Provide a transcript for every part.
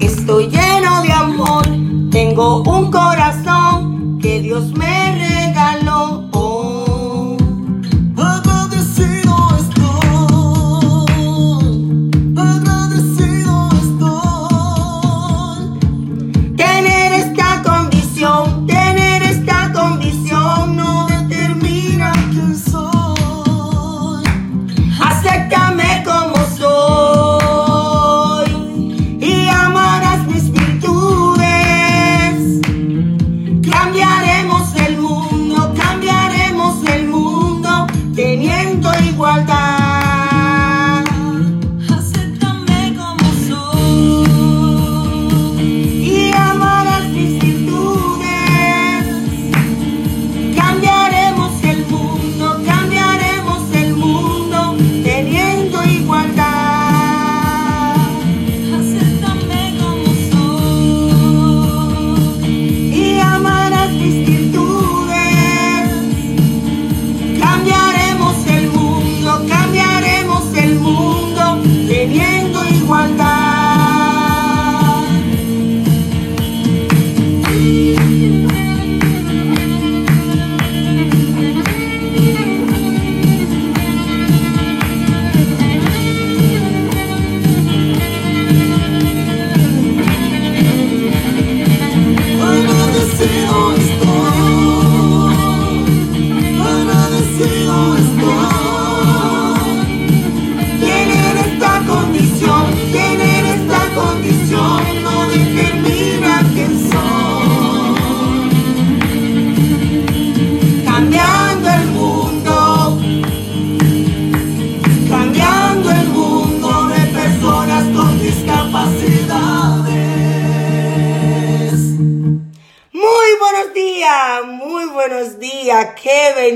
Estoy lleno de amor, tengo un corazón que Dios me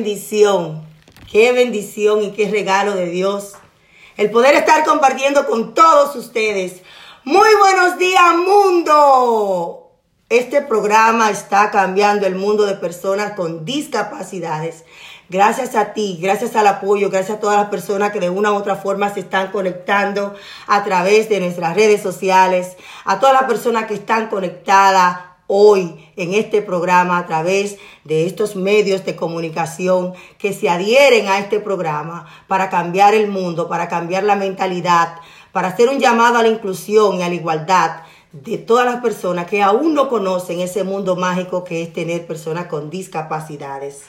bendición, qué bendición y qué regalo de Dios el poder estar compartiendo con todos ustedes. Muy buenos días, mundo. Este programa está cambiando el mundo de personas con discapacidades. Gracias a ti, gracias al apoyo, gracias a todas las personas que de una u otra forma se están conectando a través de nuestras redes sociales, a todas las personas que están conectadas hoy en este programa a través de estos medios de comunicación que se adhieren a este programa para cambiar el mundo, para cambiar la mentalidad, para hacer un llamado a la inclusión y a la igualdad de todas las personas que aún no conocen ese mundo mágico que es tener personas con discapacidades.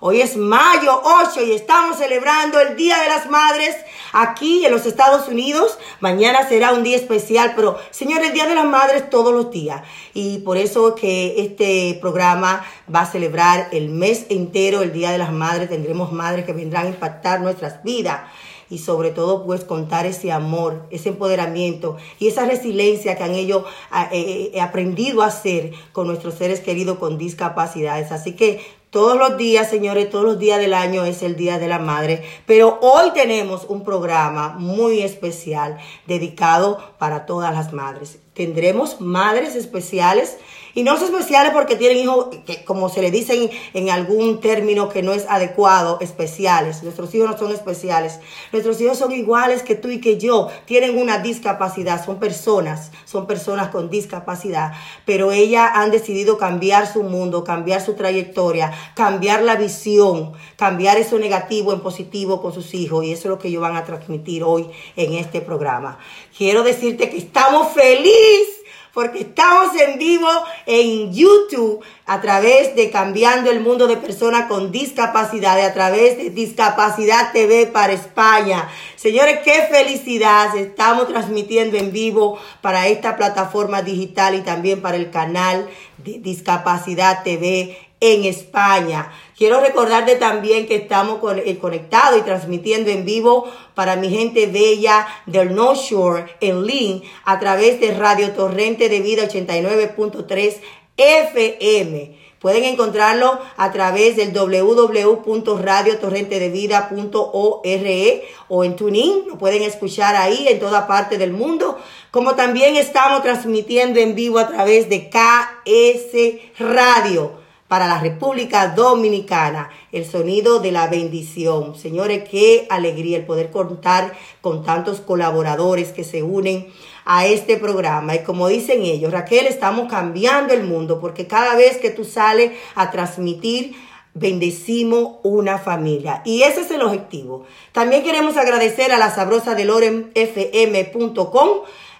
Hoy es mayo 8 y estamos celebrando el Día de las Madres aquí en los Estados Unidos. Mañana será un día especial, pero señor, el Día de las Madres todos los días. Y por eso que este programa va a celebrar el mes entero, el Día de las Madres. Tendremos madres que vendrán a impactar nuestras vidas y sobre todo pues contar ese amor, ese empoderamiento y esa resiliencia que han ellos eh, eh, aprendido a hacer con nuestros seres queridos con discapacidades. Así que todos los días, señores, todos los días del año es el Día de la Madre, pero hoy tenemos un programa muy especial dedicado para todas las madres. Tendremos madres especiales y no son especiales porque tienen hijos que, como se le dicen en algún término que no es adecuado, especiales. Nuestros hijos no son especiales. Nuestros hijos son iguales que tú y que yo. Tienen una discapacidad. Son personas. Son personas con discapacidad. Pero ellas han decidido cambiar su mundo, cambiar su trayectoria, cambiar la visión, cambiar eso negativo en positivo con sus hijos. Y eso es lo que ellos van a transmitir hoy en este programa. Quiero decirte que estamos felices porque estamos en vivo en YouTube a través de Cambiando el Mundo de Personas con Discapacidad, a través de Discapacidad TV para España. Señores, qué felicidad. Estamos transmitiendo en vivo para esta plataforma digital y también para el canal de Discapacidad TV en España. Quiero recordarte también que estamos eh, conectados y transmitiendo en vivo para mi gente bella del North Shore en Lynn a través de Radio Torrente de Vida 89.3 FM. Pueden encontrarlo a través del www.radiotorrentedevida.org o en TuneIn. Lo pueden escuchar ahí en toda parte del mundo. Como también estamos transmitiendo en vivo a través de KS Radio para la República Dominicana, el sonido de la bendición. Señores, qué alegría el poder contar con tantos colaboradores que se unen a este programa. Y como dicen ellos, Raquel, estamos cambiando el mundo porque cada vez que tú sales a transmitir, bendecimos una familia. Y ese es el objetivo. También queremos agradecer a la sabrosa de lorenfm.com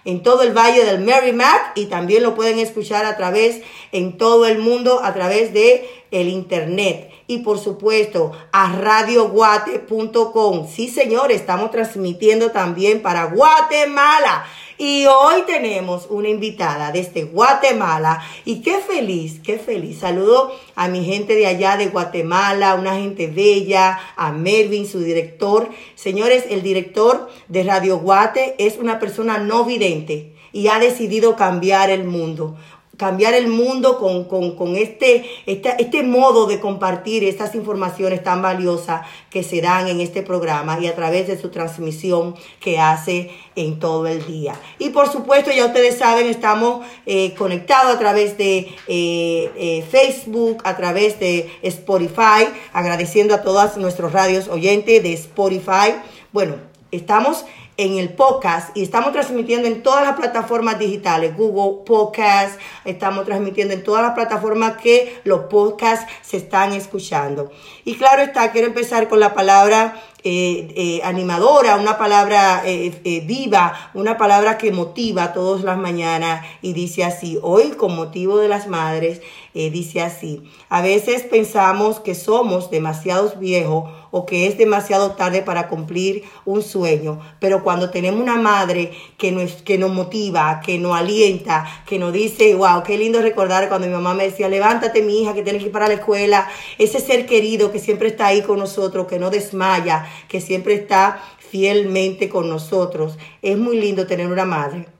en todo el valle del Merrimack y también lo pueden escuchar a través en todo el mundo a través de el internet y por supuesto a radioguate.com. Sí, señores, estamos transmitiendo también para Guatemala. Y hoy tenemos una invitada desde Guatemala y qué feliz, qué feliz. Saludo a mi gente de allá de Guatemala, una gente bella, a Melvin, su director. Señores, el director de Radio Guate es una persona no vidente y ha decidido cambiar el mundo cambiar el mundo con, con, con este, este, este, modo de compartir estas informaciones tan valiosas que se dan en este programa y a través de su transmisión que hace en todo el día. Y por supuesto, ya ustedes saben, estamos eh, conectados a través de eh, eh, Facebook, a través de Spotify, agradeciendo a todos nuestros radios oyentes de Spotify. Bueno, estamos en el podcast y estamos transmitiendo en todas las plataformas digitales, Google Podcast, estamos transmitiendo en todas las plataformas que los podcasts se están escuchando. Y claro está, quiero empezar con la palabra eh, eh, animadora, una palabra eh, viva, una palabra que motiva todas las mañanas y dice así, hoy con motivo de las madres, eh, dice así, a veces pensamos que somos demasiados viejos o que es demasiado tarde para cumplir un sueño, pero cuando tenemos una madre que nos, que nos motiva, que nos alienta, que nos dice, wow, qué lindo recordar cuando mi mamá me decía, levántate mi hija, que tienes que ir para la escuela, ese ser querido que siempre está ahí con nosotros, que no desmaya, que siempre está fielmente con nosotros. Es muy lindo tener una madre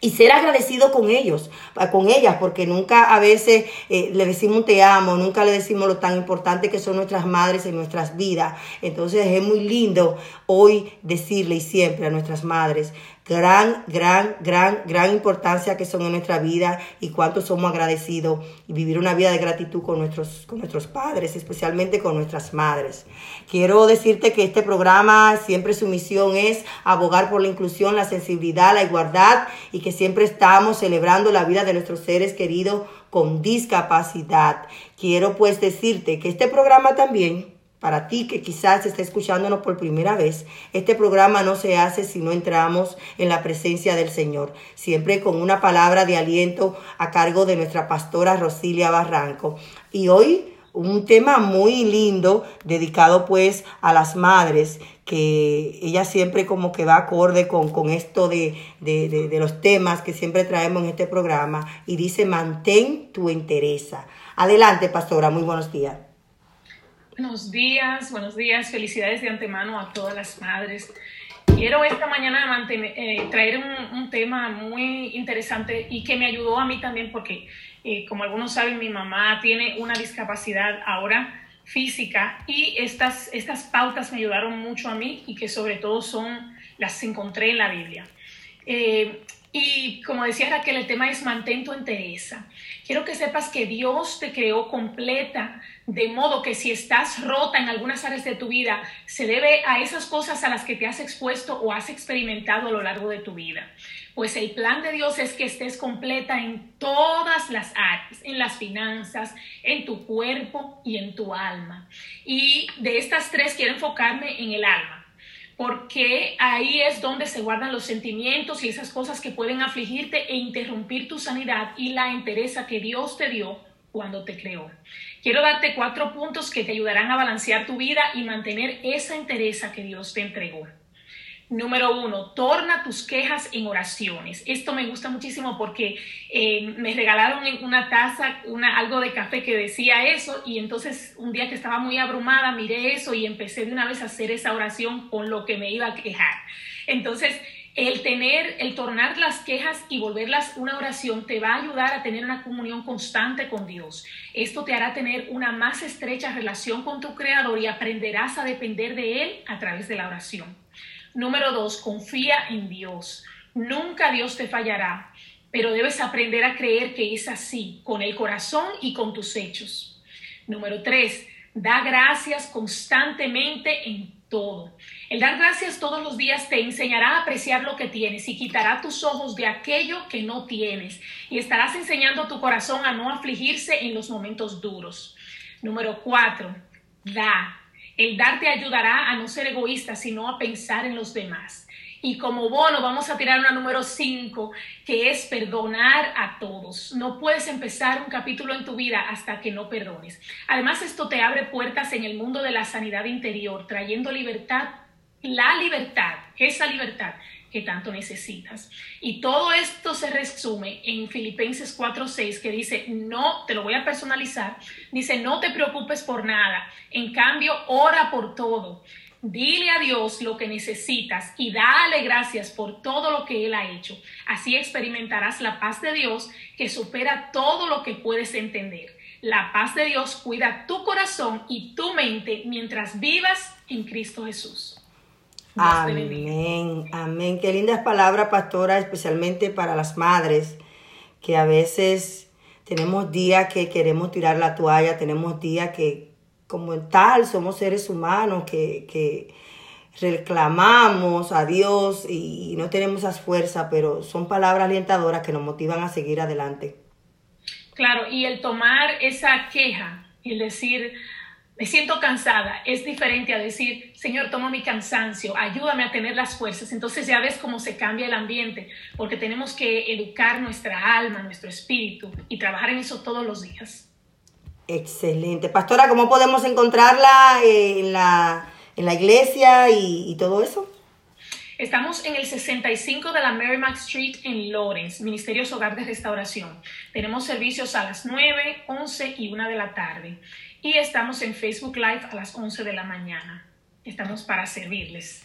y ser agradecido con ellos, con ellas, porque nunca a veces eh, le decimos te amo, nunca le decimos lo tan importante que son nuestras madres en nuestras vidas. Entonces es muy lindo hoy decirle y siempre a nuestras madres gran, gran, gran, gran importancia que son en nuestra vida y cuánto somos agradecidos y vivir una vida de gratitud con nuestros, con nuestros padres, especialmente con nuestras madres. Quiero decirte que este programa siempre su misión es abogar por la inclusión, la sensibilidad, la igualdad y que siempre estamos celebrando la vida de nuestros seres queridos con discapacidad. Quiero pues decirte que este programa también para ti que quizás esté escuchándonos por primera vez, este programa no se hace si no entramos en la presencia del Señor, siempre con una palabra de aliento a cargo de nuestra pastora Rosilia Barranco. Y hoy un tema muy lindo dedicado pues a las madres, que ella siempre como que va acorde con, con esto de, de, de, de los temas que siempre traemos en este programa y dice mantén tu interés. Adelante, pastora, muy buenos días. Buenos días, buenos días, felicidades de antemano a todas las madres. Quiero esta mañana mantener, eh, traer un, un, tema muy interesante y que me ayudó a mí también porque, eh, como algunos saben, mi mamá tiene una discapacidad ahora física y estas, estas pautas me ayudaron mucho a mí y que sobre todo son las encontré en la Biblia. Eh, y como decía Raquel, el tema es mantén tu entereza. Quiero que sepas que Dios te creó completa, de modo que si estás rota en algunas áreas de tu vida, se debe a esas cosas a las que te has expuesto o has experimentado a lo largo de tu vida. Pues el plan de Dios es que estés completa en todas las áreas, en las finanzas, en tu cuerpo y en tu alma. Y de estas tres quiero enfocarme en el alma porque ahí es donde se guardan los sentimientos y esas cosas que pueden afligirte e interrumpir tu sanidad y la entereza que Dios te dio cuando te creó. Quiero darte cuatro puntos que te ayudarán a balancear tu vida y mantener esa entereza que Dios te entregó. Número uno, torna tus quejas en oraciones. Esto me gusta muchísimo porque eh, me regalaron una taza, algo de café que decía eso y entonces un día que estaba muy abrumada miré eso y empecé de una vez a hacer esa oración con lo que me iba a quejar. Entonces, el tener, el tornar las quejas y volverlas una oración te va a ayudar a tener una comunión constante con Dios. Esto te hará tener una más estrecha relación con tu Creador y aprenderás a depender de Él a través de la oración. Número dos, confía en Dios. Nunca Dios te fallará, pero debes aprender a creer que es así, con el corazón y con tus hechos. Número tres, da gracias constantemente en todo. El dar gracias todos los días te enseñará a apreciar lo que tienes y quitará tus ojos de aquello que no tienes y estarás enseñando tu corazón a no afligirse en los momentos duros. Número cuatro, da. El dar te ayudará a no ser egoísta, sino a pensar en los demás. Y como bono vamos a tirar una número 5, que es perdonar a todos. No puedes empezar un capítulo en tu vida hasta que no perdones. Además, esto te abre puertas en el mundo de la sanidad interior, trayendo libertad, la libertad, esa libertad que tanto necesitas. Y todo esto se resume en Filipenses 4:6 que dice, no, te lo voy a personalizar, dice, no te preocupes por nada, en cambio, ora por todo. Dile a Dios lo que necesitas y dale gracias por todo lo que Él ha hecho. Así experimentarás la paz de Dios que supera todo lo que puedes entender. La paz de Dios cuida tu corazón y tu mente mientras vivas en Cristo Jesús. Amén, amén. Qué lindas palabras, pastora, especialmente para las madres, que a veces tenemos días que queremos tirar la toalla, tenemos días que como tal somos seres humanos, que, que reclamamos a Dios y no tenemos esas fuerzas, pero son palabras alentadoras que nos motivan a seguir adelante. Claro, y el tomar esa queja y el decir, me siento cansada, es diferente a decir, Señor, toma mi cansancio, ayúdame a tener las fuerzas. Entonces ya ves cómo se cambia el ambiente, porque tenemos que educar nuestra alma, nuestro espíritu y trabajar en eso todos los días. Excelente. Pastora, ¿cómo podemos encontrarla eh, en, la, en la iglesia y, y todo eso? Estamos en el 65 de la Merrimack Street en Lawrence, Ministerios Hogar de Restauración. Tenemos servicios a las 9, 11 y 1 de la tarde. Y estamos en Facebook Live a las 11 de la mañana. Estamos para servirles.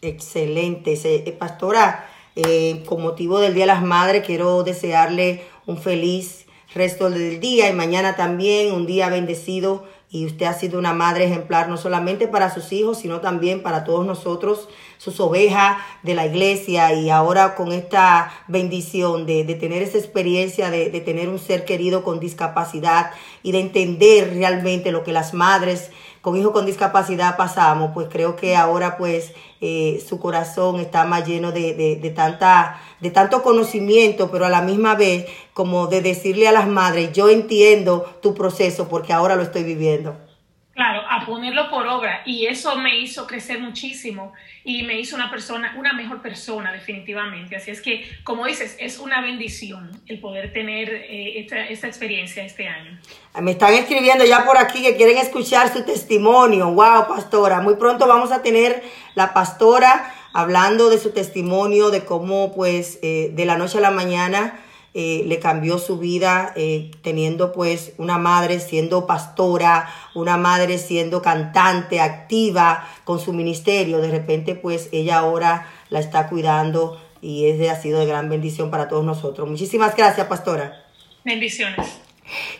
Excelente. Eh, Pastora, eh, con motivo del Día de las Madres, quiero desearle un feliz resto del día y mañana también un día bendecido. Y usted ha sido una madre ejemplar, no solamente para sus hijos, sino también para todos nosotros, sus ovejas de la iglesia. Y ahora con esta bendición de, de tener esa experiencia, de, de tener un ser querido con discapacidad y de entender realmente lo que las madres con hijos con discapacidad pasamos, pues creo que ahora pues eh, su corazón está más lleno de, de, de tanta, de tanto conocimiento, pero a la misma vez como de decirle a las madres, yo entiendo tu proceso porque ahora lo estoy viviendo. Claro, a ponerlo por obra. Y eso me hizo crecer muchísimo y me hizo una persona, una mejor persona definitivamente. Así es que, como dices, es una bendición el poder tener eh, esta, esta experiencia este año. Me están escribiendo ya por aquí que quieren escuchar su testimonio. Wow, pastora. Muy pronto vamos a tener la pastora hablando de su testimonio, de cómo pues eh, de la noche a la mañana eh, le cambió su vida eh, teniendo pues una madre siendo pastora, una madre siendo cantante, activa con su ministerio. De repente pues ella ahora la está cuidando y ese ha sido de gran bendición para todos nosotros. Muchísimas gracias, pastora. Bendiciones.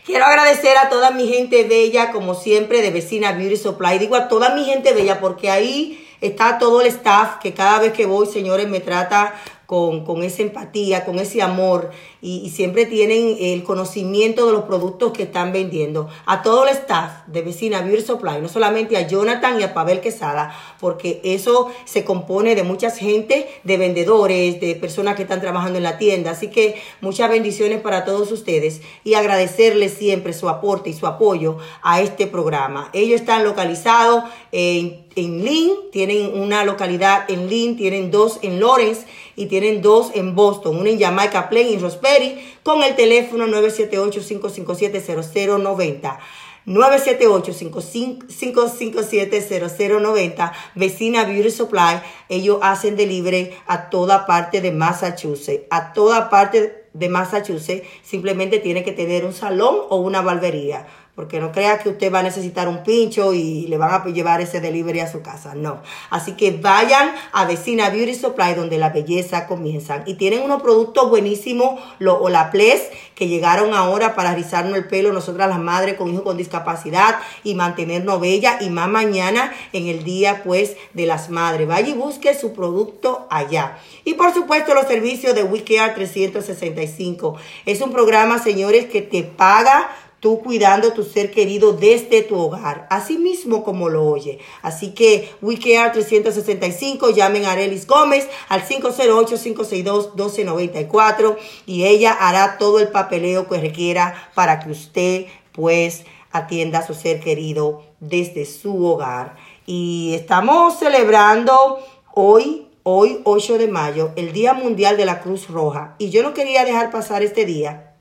Quiero agradecer a toda mi gente bella, como siempre, de Vecina Beauty Supply. Digo a toda mi gente bella porque ahí está todo el staff que cada vez que voy, señores, me trata con, esa empatía, con ese amor y, siempre tienen el conocimiento de los productos que están vendiendo. A todo el staff de Vecina Beauty Supply, no solamente a Jonathan y a Pavel Quesada, porque eso se compone de mucha gente, de vendedores, de personas que están trabajando en la tienda. Así que muchas bendiciones para todos ustedes y agradecerles siempre su aporte y su apoyo a este programa. Ellos están localizados en en Lynn, tienen una localidad en Lynn, tienen dos en Lawrence y tienen dos en Boston, una en Jamaica Plain y Rosemary, con el teléfono 978-557-0090. 978-557-0090, vecina Beauty Supply, ellos hacen delivery a toda parte de Massachusetts, a toda parte de Massachusetts, simplemente tiene que tener un salón o una barbería. Porque no crea que usted va a necesitar un pincho y le van a llevar ese delivery a su casa. No. Así que vayan a Vecina Beauty Supply donde la belleza comienza. Y tienen unos productos buenísimos, los Olaplex, que llegaron ahora para rizarnos el pelo, nosotras las madres con hijos con discapacidad y mantenernos bellas. Y más mañana en el día pues de las madres. Vaya y busque su producto allá. Y por supuesto los servicios de WeCare 365. Es un programa, señores, que te paga tú cuidando tu ser querido desde tu hogar, así mismo como lo oye. Así que WeCare 365, llamen a Arelis Gómez al 508-562-1294 y ella hará todo el papeleo que requiera para que usted pues atienda a su ser querido desde su hogar. Y estamos celebrando hoy, hoy 8 de mayo, el Día Mundial de la Cruz Roja. Y yo no quería dejar pasar este día,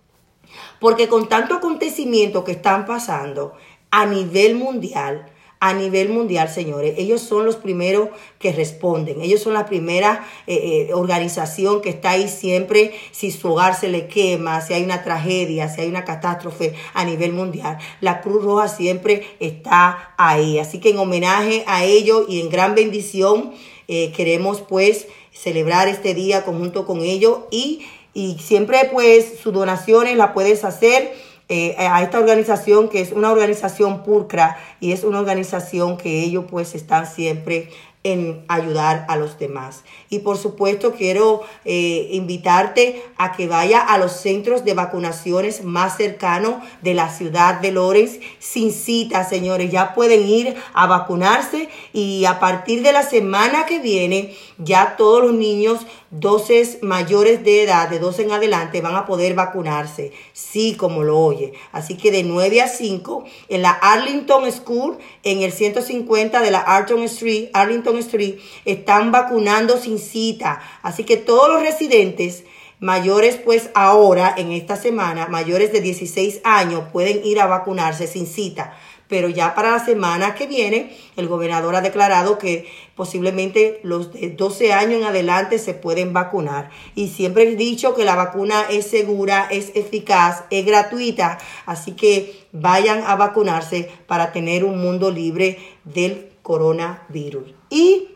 porque con tanto acontecimiento que están pasando a nivel mundial, a nivel mundial, señores. Ellos son los primeros que responden. Ellos son la primera eh, eh, organización que está ahí siempre si su hogar se le quema, si hay una tragedia, si hay una catástrofe a nivel mundial. La Cruz Roja siempre está ahí. Así que en homenaje a ellos y en gran bendición eh, queremos pues celebrar este día conjunto con ellos y, y siempre pues sus donaciones las puedes hacer eh, a esta organización que es una organización pulcra y es una organización que ellos pues están siempre en ayudar a los demás. Y por supuesto quiero eh, invitarte a que vaya a los centros de vacunaciones más cercanos de la ciudad de Lorenz sin cita, señores. Ya pueden ir a vacunarse y a partir de la semana que viene ya todos los niños 12 mayores de edad, de 12 en adelante, van a poder vacunarse. Sí, como lo oye. Así que de 9 a 5 en la Arlington School, en el 150 de la Arlington Street, Arlington Street, están vacunando sin cita. Así que todos los residentes mayores, pues ahora, en esta semana, mayores de 16 años, pueden ir a vacunarse sin cita pero ya para la semana que viene el gobernador ha declarado que posiblemente los de 12 años en adelante se pueden vacunar. Y siempre he dicho que la vacuna es segura, es eficaz, es gratuita, así que vayan a vacunarse para tener un mundo libre del coronavirus. Y,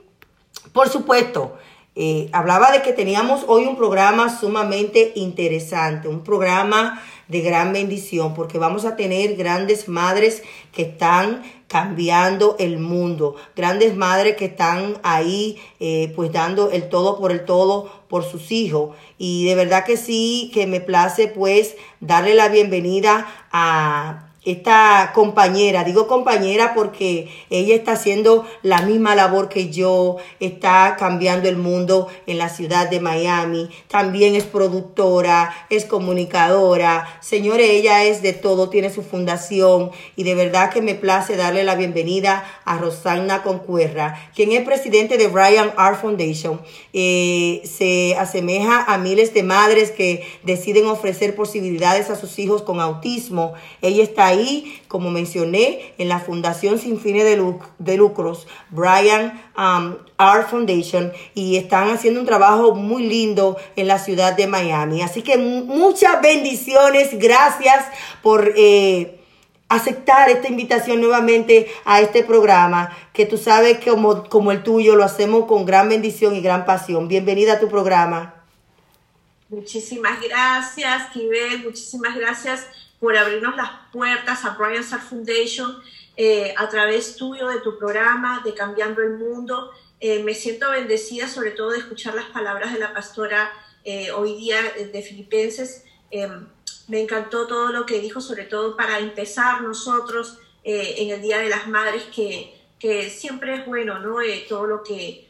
por supuesto, eh, hablaba de que teníamos hoy un programa sumamente interesante, un programa de gran bendición, porque vamos a tener grandes madres que están cambiando el mundo, grandes madres que están ahí eh, pues dando el todo por el todo por sus hijos. Y de verdad que sí, que me place pues darle la bienvenida a esta compañera, digo compañera porque ella está haciendo la misma labor que yo, está cambiando el mundo en la ciudad de Miami, también es productora, es comunicadora, señores, ella es de todo, tiene su fundación y de verdad que me place darle la bienvenida a Rosanna Concuerra, quien es presidente de Brian Art Foundation. Eh, se asemeja a miles de madres que deciden ofrecer posibilidades a sus hijos con autismo. Ella está ahí, como mencioné, en la Fundación Sin Fines de, Luc- de Lucros, Brian um, Art Foundation, y están haciendo un trabajo muy lindo en la ciudad de Miami. Así que mu- muchas bendiciones, gracias por... eh, aceptar esta invitación nuevamente a este programa, que tú sabes como, como el tuyo lo hacemos con gran bendición y gran pasión. Bienvenida a tu programa. Muchísimas gracias, Kibel. Muchísimas gracias por abrirnos las puertas a Brian Star Foundation eh, a través tuyo, de tu programa, de Cambiando el Mundo. Eh, me siento bendecida sobre todo de escuchar las palabras de la pastora eh, hoy día eh, de Filipenses. Eh, me encantó todo lo que dijo, sobre todo para empezar nosotros eh, en el Día de las Madres, que, que siempre es bueno, ¿no? Todo lo que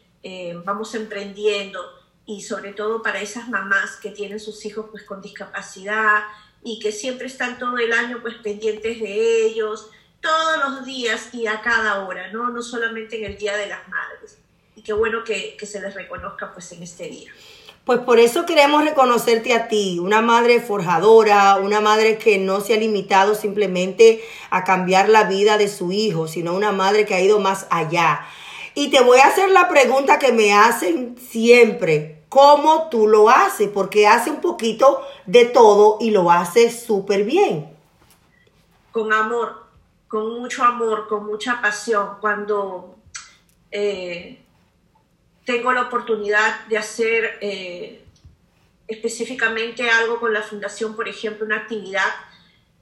vamos emprendiendo y sobre todo para esas mamás que tienen sus hijos pues con discapacidad y que siempre están todo el año pues pendientes de ellos, todos los días y a cada hora, ¿no? No solamente en el Día de las Madres. Y qué bueno que, que se les reconozca pues en este día. Pues por eso queremos reconocerte a ti, una madre forjadora, una madre que no se ha limitado simplemente a cambiar la vida de su hijo, sino una madre que ha ido más allá. Y te voy a hacer la pregunta que me hacen siempre, ¿cómo tú lo haces? Porque hace un poquito de todo y lo hace súper bien. con amor, con mucho amor, con mucha pasión, cuando eh, tengo la oportunidad de hacer eh, específicamente algo con la fundación, por ejemplo, una actividad,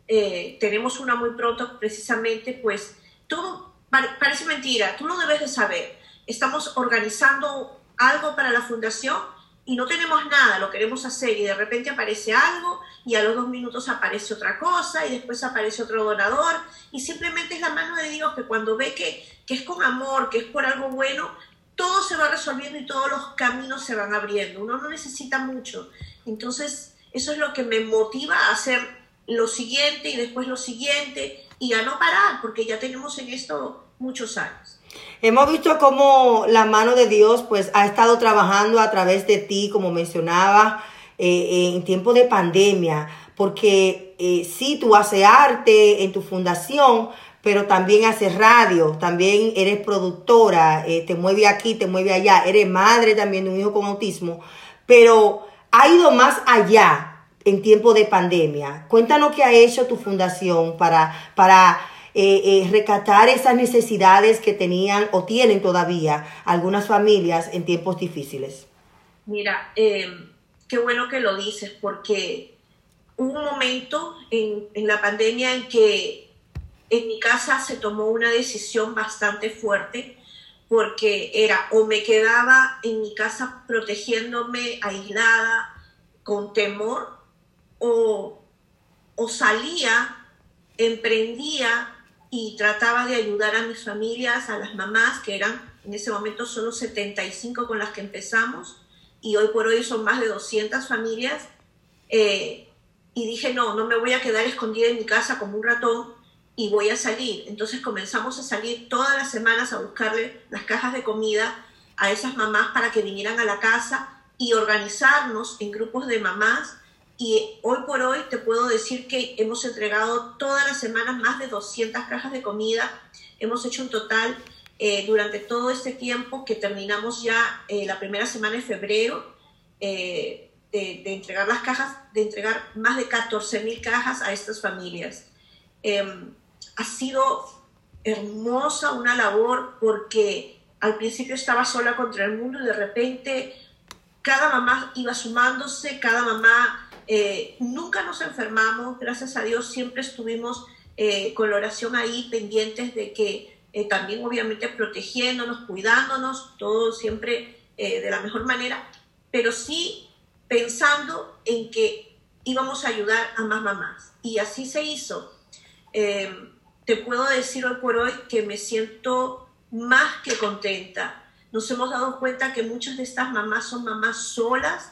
eh, tenemos una muy pronto precisamente, pues todo pare- parece mentira, tú lo debes de saber. Estamos organizando algo para la fundación y no tenemos nada, lo queremos hacer y de repente aparece algo y a los dos minutos aparece otra cosa y después aparece otro donador y simplemente es la mano de Dios que cuando ve que, que es con amor, que es por algo bueno, todo se va resolviendo y todos los caminos se van abriendo. Uno no necesita mucho. Entonces, eso es lo que me motiva a hacer lo siguiente y después lo siguiente y a no parar, porque ya tenemos en esto muchos años. Hemos visto cómo la mano de Dios pues ha estado trabajando a través de ti, como mencionaba, eh, en tiempo de pandemia, porque eh, sí, tú haces arte en tu fundación, pero también haces radio, también eres productora, eh, te mueve aquí, te mueve allá, eres madre también de un hijo con autismo, pero ha ido más allá en tiempo de pandemia. Cuéntanos qué ha hecho tu fundación para, para eh, eh, recatar esas necesidades que tenían o tienen todavía algunas familias en tiempos difíciles. Mira, eh, qué bueno que lo dices, porque hubo un momento en, en la pandemia en que en mi casa se tomó una decisión bastante fuerte, porque era o me quedaba en mi casa protegiéndome, aislada, con temor, o, o salía, emprendía y trataba de ayudar a mis familias, a las mamás, que eran en ese momento solo 75 con las que empezamos, y hoy por hoy son más de 200 familias. eh, y dije, no, no me voy a quedar escondida en mi casa como un ratón y voy a salir. Entonces comenzamos a salir todas las semanas a buscarle las cajas de comida a esas mamás para que vinieran a la casa y organizarnos en grupos de mamás. Y hoy por hoy te puedo decir que hemos entregado todas las semanas más de 200 cajas de comida. Hemos hecho un total eh, durante todo este tiempo que terminamos ya eh, la primera semana de febrero. eh, de, de entregar las cajas, de entregar más de 14 mil cajas a estas familias. Eh, ha sido hermosa una labor porque al principio estaba sola contra el mundo y de repente cada mamá iba sumándose, cada mamá, eh, nunca nos enfermamos, gracias a Dios siempre estuvimos eh, con la oración ahí pendientes de que eh, también obviamente protegiéndonos, cuidándonos, todo siempre eh, de la mejor manera, pero sí pensando en que íbamos a ayudar a más mamás. Y así se hizo. Te puedo decir hoy por hoy que me siento más que contenta. Nos hemos dado cuenta que muchas de estas mamás son mamás solas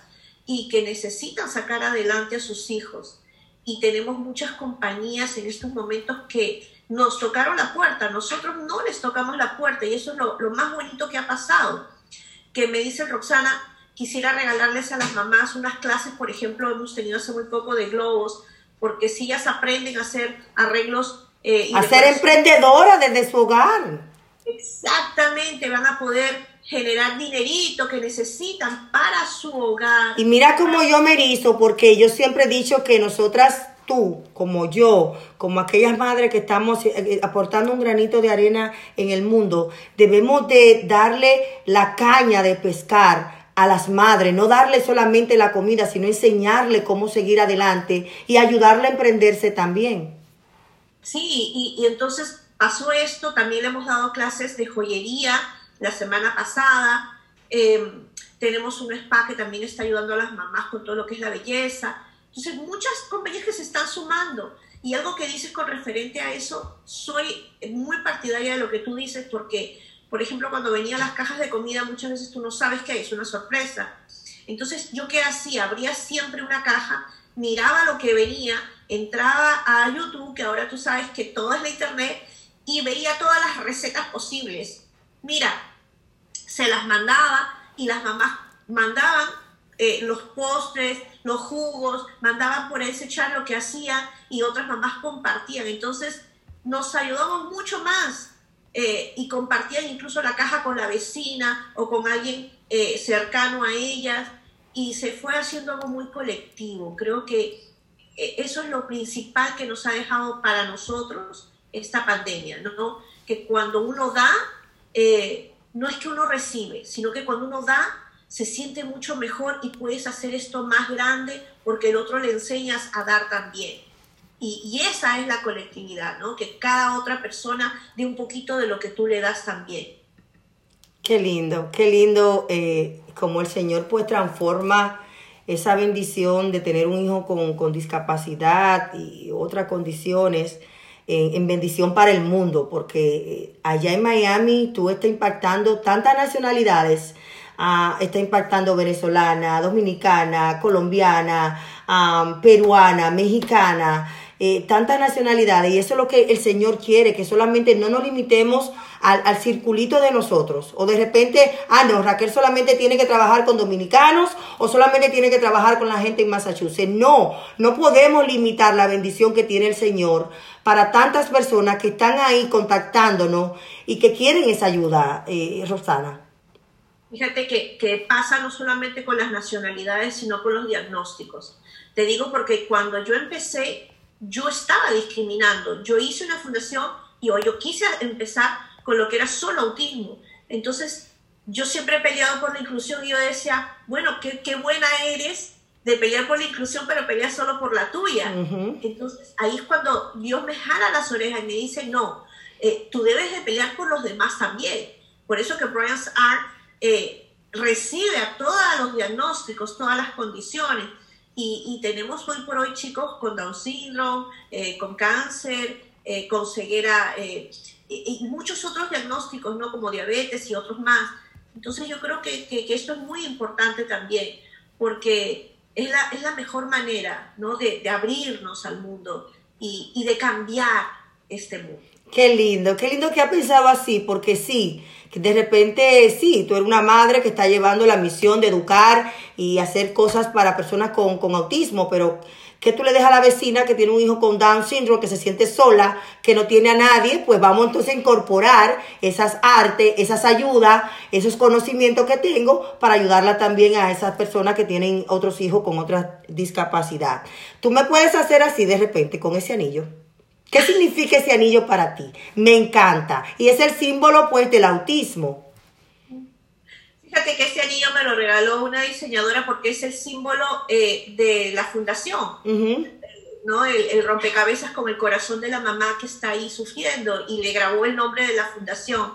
y que necesitan sacar adelante a sus hijos. Y tenemos muchas compañías en estos momentos que nos tocaron la puerta. Nosotros no les tocamos la puerta y eso es lo, lo más bonito que ha pasado. Que me dice Roxana, quisiera regalarles a las mamás unas clases, por ejemplo, hemos tenido hace muy poco de globos, porque si ellas aprenden a hacer arreglos eh, A ser decoración- emprendedora desde su hogar. Exactamente, van a poder generar dinerito que necesitan para su hogar. Y mira cómo yo me erizo, porque yo siempre he dicho que nosotras, tú, como yo, como aquellas madres que estamos eh, eh, aportando un granito de arena en el mundo, debemos de darle la caña de pescar a las madres, no darle solamente la comida, sino enseñarle cómo seguir adelante y ayudarle a emprenderse también. Sí, y, y entonces pasó esto, también le hemos dado clases de joyería la semana pasada, eh, tenemos un spa que también está ayudando a las mamás con todo lo que es la belleza. Entonces, muchas compañías que se están sumando. Y algo que dices con referente a eso, soy muy partidaria de lo que tú dices porque, por ejemplo, cuando venían las cajas de comida, muchas veces tú no sabes qué hay, es una sorpresa. Entonces, ¿yo qué hacía? Abría siempre una caja, miraba lo que venía, entraba a YouTube, que ahora tú sabes que todo es la internet, y veía todas las recetas posibles. Mira, se las mandaba y las mamás mandaban eh, los postres, los jugos, mandaban por ese chat lo que hacían y otras mamás compartían. Entonces nos ayudamos mucho más eh, y compartían incluso la caja con la vecina o con alguien eh, cercano a ellas y se fue haciendo algo muy colectivo. Creo que eso es lo principal que nos ha dejado para nosotros esta pandemia, ¿no? Que cuando uno da, no es que uno recibe, sino que cuando uno da, se siente mucho mejor y puedes hacer esto más grande porque el otro le enseñas a dar también. Y, y esa es la colectividad, ¿no? Que cada otra persona dé un poquito de lo que tú le das también. Qué lindo, qué lindo eh, como el Señor pues transforma esa bendición de tener un hijo con, con discapacidad y otras condiciones en, en bendición para el mundo, porque eh, allá en Miami tú estás impactando tantas nacionalidades. ah, está impactando venezolana, dominicana, colombiana, ah, peruana, mexicana, eh, tantas nacionalidades. Y eso es lo que el Señor quiere, que solamente no nos limitemos al, al circulito de nosotros. O de repente, ah, no, Raquel solamente tiene que trabajar con dominicanos o solamente tiene que trabajar con la gente en Massachusetts. No, no podemos limitar la bendición que tiene el Señor para tantas personas que están ahí contactándonos y que quieren esa ayuda, eh, Rosana. Fíjate que, que pasa no solamente con las nacionalidades, sino con los diagnósticos. Te digo porque cuando yo empecé, yo estaba discriminando. Yo hice una fundación y hoy yo quise empezar con lo que era solo autismo. Entonces, yo siempre he peleado por la inclusión y yo decía, bueno, qué, qué buena eres de pelear por la inclusión, pero peleas solo por la tuya. Entonces, ahí es cuando Dios me jala las orejas y me dice, no, eh, tú debes de pelear por los demás también. Por eso que Brian's Art eh, recibe a todos los diagnósticos, todas las condiciones. Y, y tenemos hoy por hoy chicos con Down syndrome, eh, con cáncer, eh, con ceguera eh, y, y muchos otros diagnósticos, ¿no? Como diabetes y otros más. Entonces yo creo que, que, que esto es muy importante también, porque es la, es la mejor manera, ¿no? De, de abrirnos al mundo y, y de cambiar este mundo. Qué lindo, qué lindo que ha pensado así, porque sí, que de repente sí, tú eres una madre que está llevando la misión de educar y hacer cosas para personas con, con autismo, pero que tú le dejas a la vecina que tiene un hijo con Down syndrome, que se siente sola, que no tiene a nadie, pues vamos entonces a incorporar esas artes, esas ayudas, esos conocimientos que tengo para ayudarla también a esas personas que tienen otros hijos con otra discapacidad. Tú me puedes hacer así de repente con ese anillo. ¿Qué significa ese anillo para ti? Me encanta. Y es el símbolo, pues, del autismo. Fíjate que este anillo me lo regaló una diseñadora porque es el símbolo eh, de la fundación. ¿no? El, el rompecabezas con el corazón de la mamá que está ahí sufriendo y le grabó el nombre de la fundación.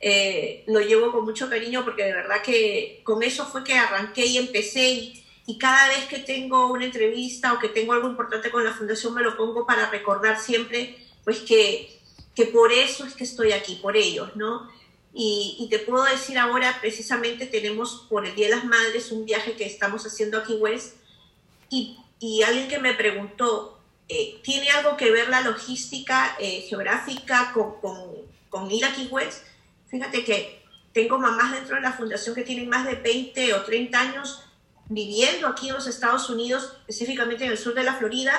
Eh, lo llevo con mucho cariño porque de verdad que con eso fue que arranqué y empecé y, y cada vez que tengo una entrevista o que tengo algo importante con la fundación me lo pongo para recordar siempre pues que, que por eso es que estoy aquí, por ellos, ¿no? Y, y te puedo decir ahora, precisamente tenemos por el Día de las Madres un viaje que estamos haciendo aquí West y, y alguien que me preguntó, eh, ¿tiene algo que ver la logística eh, geográfica con, con, con ir aquí West? Fíjate que tengo mamás dentro de la fundación que tienen más de 20 o 30 años viviendo aquí en los Estados Unidos, específicamente en el sur de la Florida,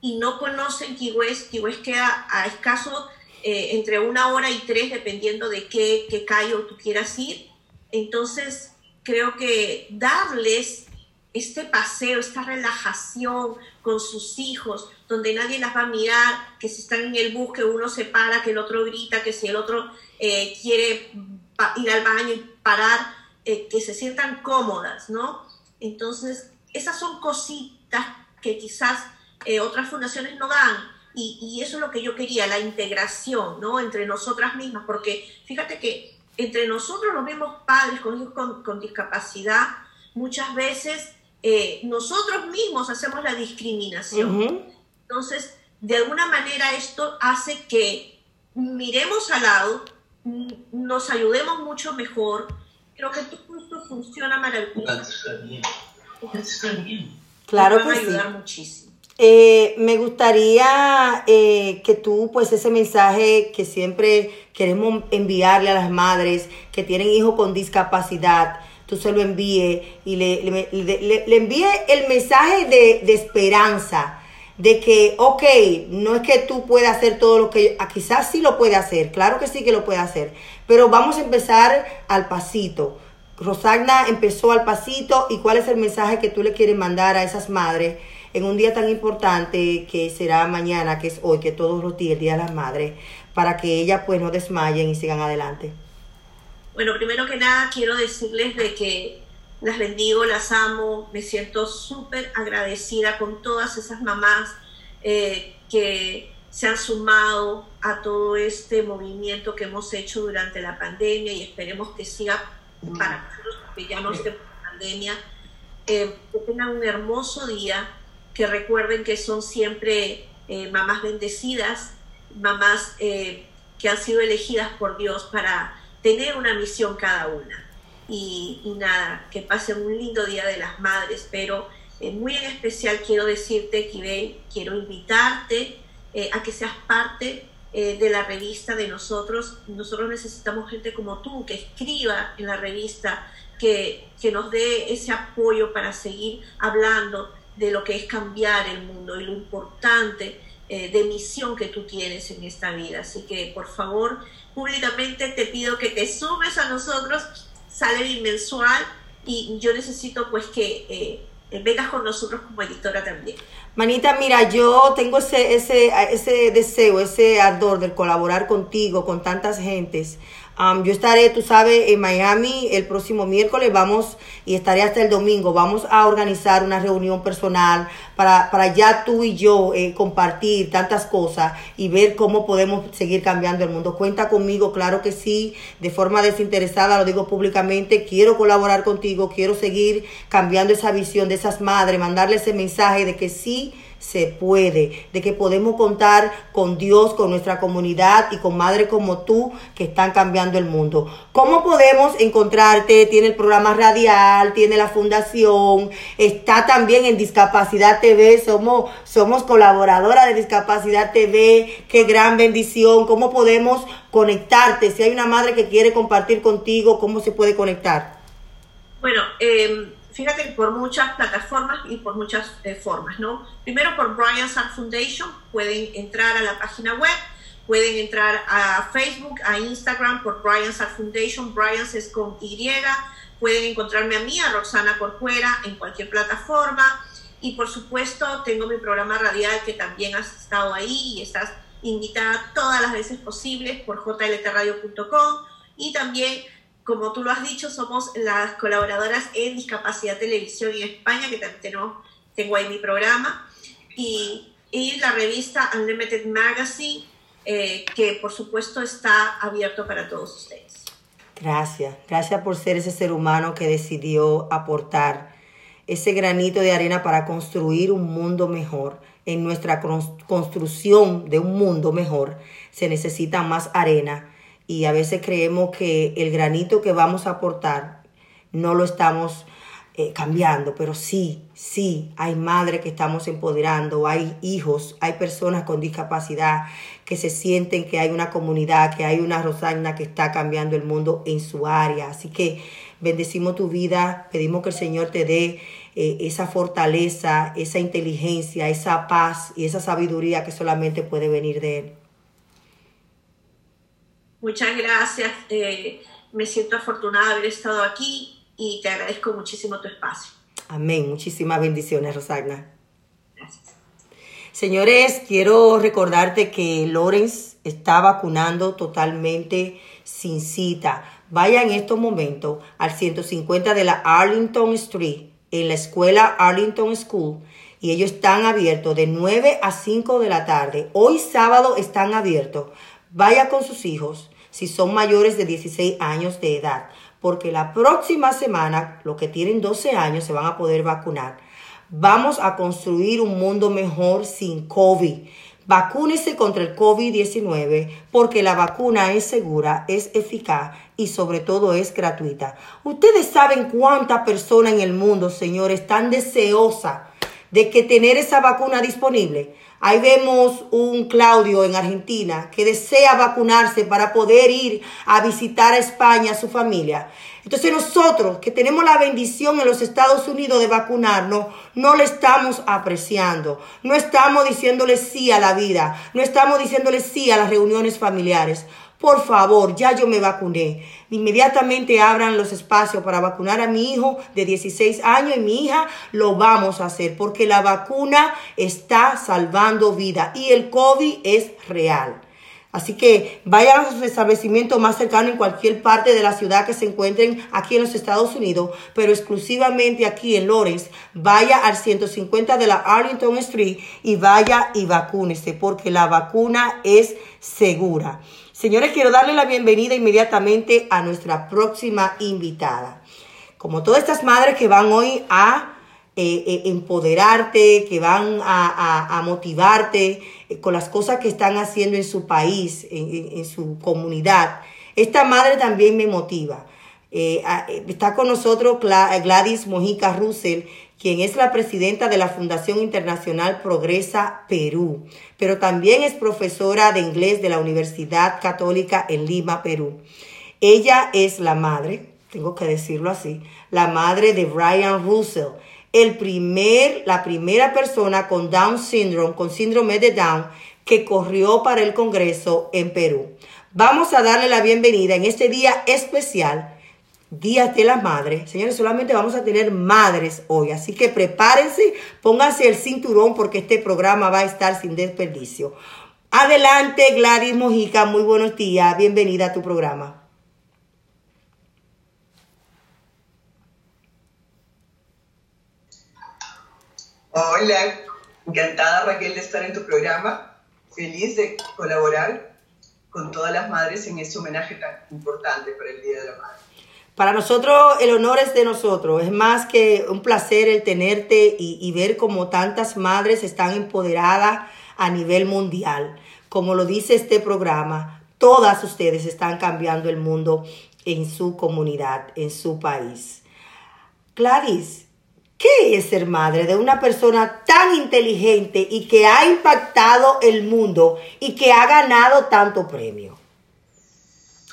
y no conocen Key West. Key West queda a escaso eh, entre una hora y tres, dependiendo de qué, qué callo tú quieras ir. Entonces, creo que darles este paseo, esta relajación con sus hijos, donde nadie las va a mirar, que si están en el bus, que uno se para, que el otro grita, que si el otro eh, quiere ir al baño y parar, eh, que se sientan cómodas, ¿no? Entonces, esas son cositas que quizás eh, otras fundaciones no dan. Y, y eso es lo que yo quería, la integración, ¿no? Entre nosotras mismas, porque fíjate que entre nosotros los mismos padres con hijos con, con discapacidad, muchas veces eh, nosotros mismos hacemos la discriminación. Entonces, de alguna manera esto hace que miremos al lado, mm, nos ayudemos mucho mejor. Creo que todo esto funciona maravillosamente. Claro que a sí. ayudar muchísimo. Eh, me gustaría eh, que tú, pues ese mensaje que siempre queremos enviarle a las madres que tienen hijos con discapacidad, tú se lo envíe y le, le, le- le envíe el mensaje de, de esperanza, de que, ok, no es que tú puedas hacer todo lo que, ah, quizás sí lo puede hacer, claro que sí que lo puede hacer, pero vamos a empezar al pasito. Rosagna empezó al pasito y cuál es el mensaje que tú le quieres mandar a esas madres en un día tan importante que será mañana, que es hoy, que todos los días, el Día de las Madres, para que ellas pues no desmayen y sigan adelante. Bueno, primero que nada quiero decirles de que las bendigo, las amo, me siento súper agradecida con todas esas mamás eh, que se han sumado a todo este movimiento que hemos hecho durante la pandemia y esperemos que siga para nosotros, porque ya no esté pandemia. Eh, tengan un hermoso día, que recuerden que son siempre eh, mamás bendecidas, mamás que han sido elegidas por Dios para tener una misión cada una. Y, y nada, que pasen un lindo Día de las Madres, pero eh, muy en especial quiero decirte, Kibé, quiero invitarte eh, a que seas parte eh, de la revista de nosotros. Nosotros necesitamos gente como tú que escriba en la revista, que, que nos dé ese apoyo para seguir hablando de lo que es cambiar el mundo y lo importante eh, de misión que tú tienes en esta vida. Así que por favor, públicamente te pido que te sumes a nosotros, sale bimensual y yo necesito pues que eh, vengas con nosotros como editora también. Manita, mira, yo tengo ese, ese, ese deseo, ese ardor de colaborar contigo, con tantas gentes. Yo estaré, tú sabes, en Miami el próximo miércoles, vamos, y estaré hasta el domingo, vamos a organizar una reunión personal para, para ya tú y yo eh, compartir tantas cosas y ver cómo podemos seguir cambiando el mundo. Cuenta conmigo, claro que sí, de forma desinteresada, lo digo públicamente, quiero colaborar contigo, quiero seguir cambiando esa visión de esas madres, mandarle ese mensaje de que sí se puede, de que podemos contar con Dios, con nuestra comunidad y con madres como tú que están cambiando el mundo. ¿Cómo podemos encontrarte? Tiene el programa radial, tiene la fundación, está también en Discapacidad TV, somos, somos colaboradora de Discapacidad TV, qué gran bendición, ¿cómo podemos conectarte? Si hay una madre que quiere compartir contigo, ¿cómo se puede conectar? Bueno, eh, fíjate por muchas plataformas y por muchas eh, formas, ¿no? Primero por Brian Art Foundation, pueden entrar a la página web, pueden entrar a Facebook, a Instagram por Brian Art Foundation, Brian es con Y, pueden encontrarme a mí, a Roxana Corcuera, en cualquier plataforma, y por supuesto tengo mi programa radial que también has estado ahí y estás invitada todas las veces posibles por jltradio.com y también como tú lo has dicho, somos las colaboradoras en Discapacidad Televisión en España, que también tenemos, tengo ahí mi programa, y, y la revista Unlimited Magazine, eh, que por supuesto está abierto para todos ustedes. Gracias, gracias por ser ese ser humano que decidió aportar ese granito de arena para construir un mundo mejor. En nuestra construcción de un mundo mejor se necesita más arena y a veces creemos que el granito que vamos a aportar no lo estamos eh, cambiando, pero sí, sí, hay madres que estamos empoderando, hay hijos, hay personas con discapacidad que se sienten que hay una comunidad, que hay una Rosagna que está cambiando el mundo en su área. Así que bendecimos tu vida, pedimos que el Señor te dé eh, esa fortaleza, esa inteligencia, esa paz y esa sabiduría que solamente puede venir de Él. Muchas gracias. Eh, me siento afortunada de haber estado aquí y te agradezco muchísimo tu espacio. Amén. Muchísimas bendiciones, Rosagna. Gracias. Señores, quiero recordarte que Lawrence está vacunando totalmente sin cita. Vaya en estos momentos al 150 de la Arlington Street, en la escuela Arlington School, y ellos están abiertos de 9 a 5 de la tarde. Hoy sábado están abiertos. Vaya con sus hijos si son mayores de 16 años de edad, porque la próxima semana, los que tienen 12 años se van a poder vacunar. Vamos a construir un mundo mejor sin COVID. Vacúnese contra el COVID-19 porque la vacuna es segura, es eficaz y sobre todo es gratuita. Ustedes saben cuántas personas en el mundo, señores, están deseosas de que tener esa vacuna disponible. Ahí vemos un Claudio en Argentina que desea vacunarse para poder ir a visitar a España a su familia. Entonces nosotros que tenemos la bendición en los Estados Unidos de vacunarnos, no le estamos apreciando, no estamos diciéndole sí a la vida, no estamos diciéndole sí a las reuniones familiares. Por favor, ya yo me vacuné. Inmediatamente abran los espacios para vacunar a mi hijo de 16 años y mi hija lo vamos a hacer porque la vacuna está salvando vida y el COVID es real. Así que vayan a su establecimiento más cercano en cualquier parte de la ciudad que se encuentren aquí en los Estados Unidos, pero exclusivamente aquí en Lawrence. Vaya al 150 de la Arlington Street y vaya y vacúnese porque la vacuna es segura. Señores, quiero darle la bienvenida inmediatamente a nuestra próxima invitada. Como todas estas madres que van hoy a eh, eh, empoderarte, que van a, motivarte eh, con las cosas que están haciendo en su país, en, en- su comunidad. Esta madre también me motiva. Está con nosotros Gla- Gladys Mojica Russell, quien es la presidenta de la Fundación Internacional Progresa Perú, pero también es profesora de inglés de la Universidad Católica en Lima, Perú. Ella es la madre, tengo que decirlo así, la madre de Brian Russell, el primer, la primera persona con Down syndrome, con síndrome de Down, que corrió para el Congreso en Perú. Vamos a darle la bienvenida en este día especial, Día de la Madre. Señores, solamente vamos a tener madres hoy, así que prepárense, pónganse el cinturón porque este programa va a estar sin desperdicio. Adelante, Gladys Mojica, muy buenos días, bienvenida a tu programa. Hola, encantada Raquel de estar en tu programa. Feliz de colaborar con todas las madres en este homenaje tan importante para el Día de la Madre. Para nosotros el honor es de nosotros. Es más que un placer el tenerte y, ver cómo tantas madres están empoderadas a nivel mundial. Como lo dice este programa, todas ustedes están cambiando el mundo en su comunidad, en su país. Gladys, ¿qué es ser madre de una persona tan inteligente y que ha impactado el mundo y que ha ganado tanto premio?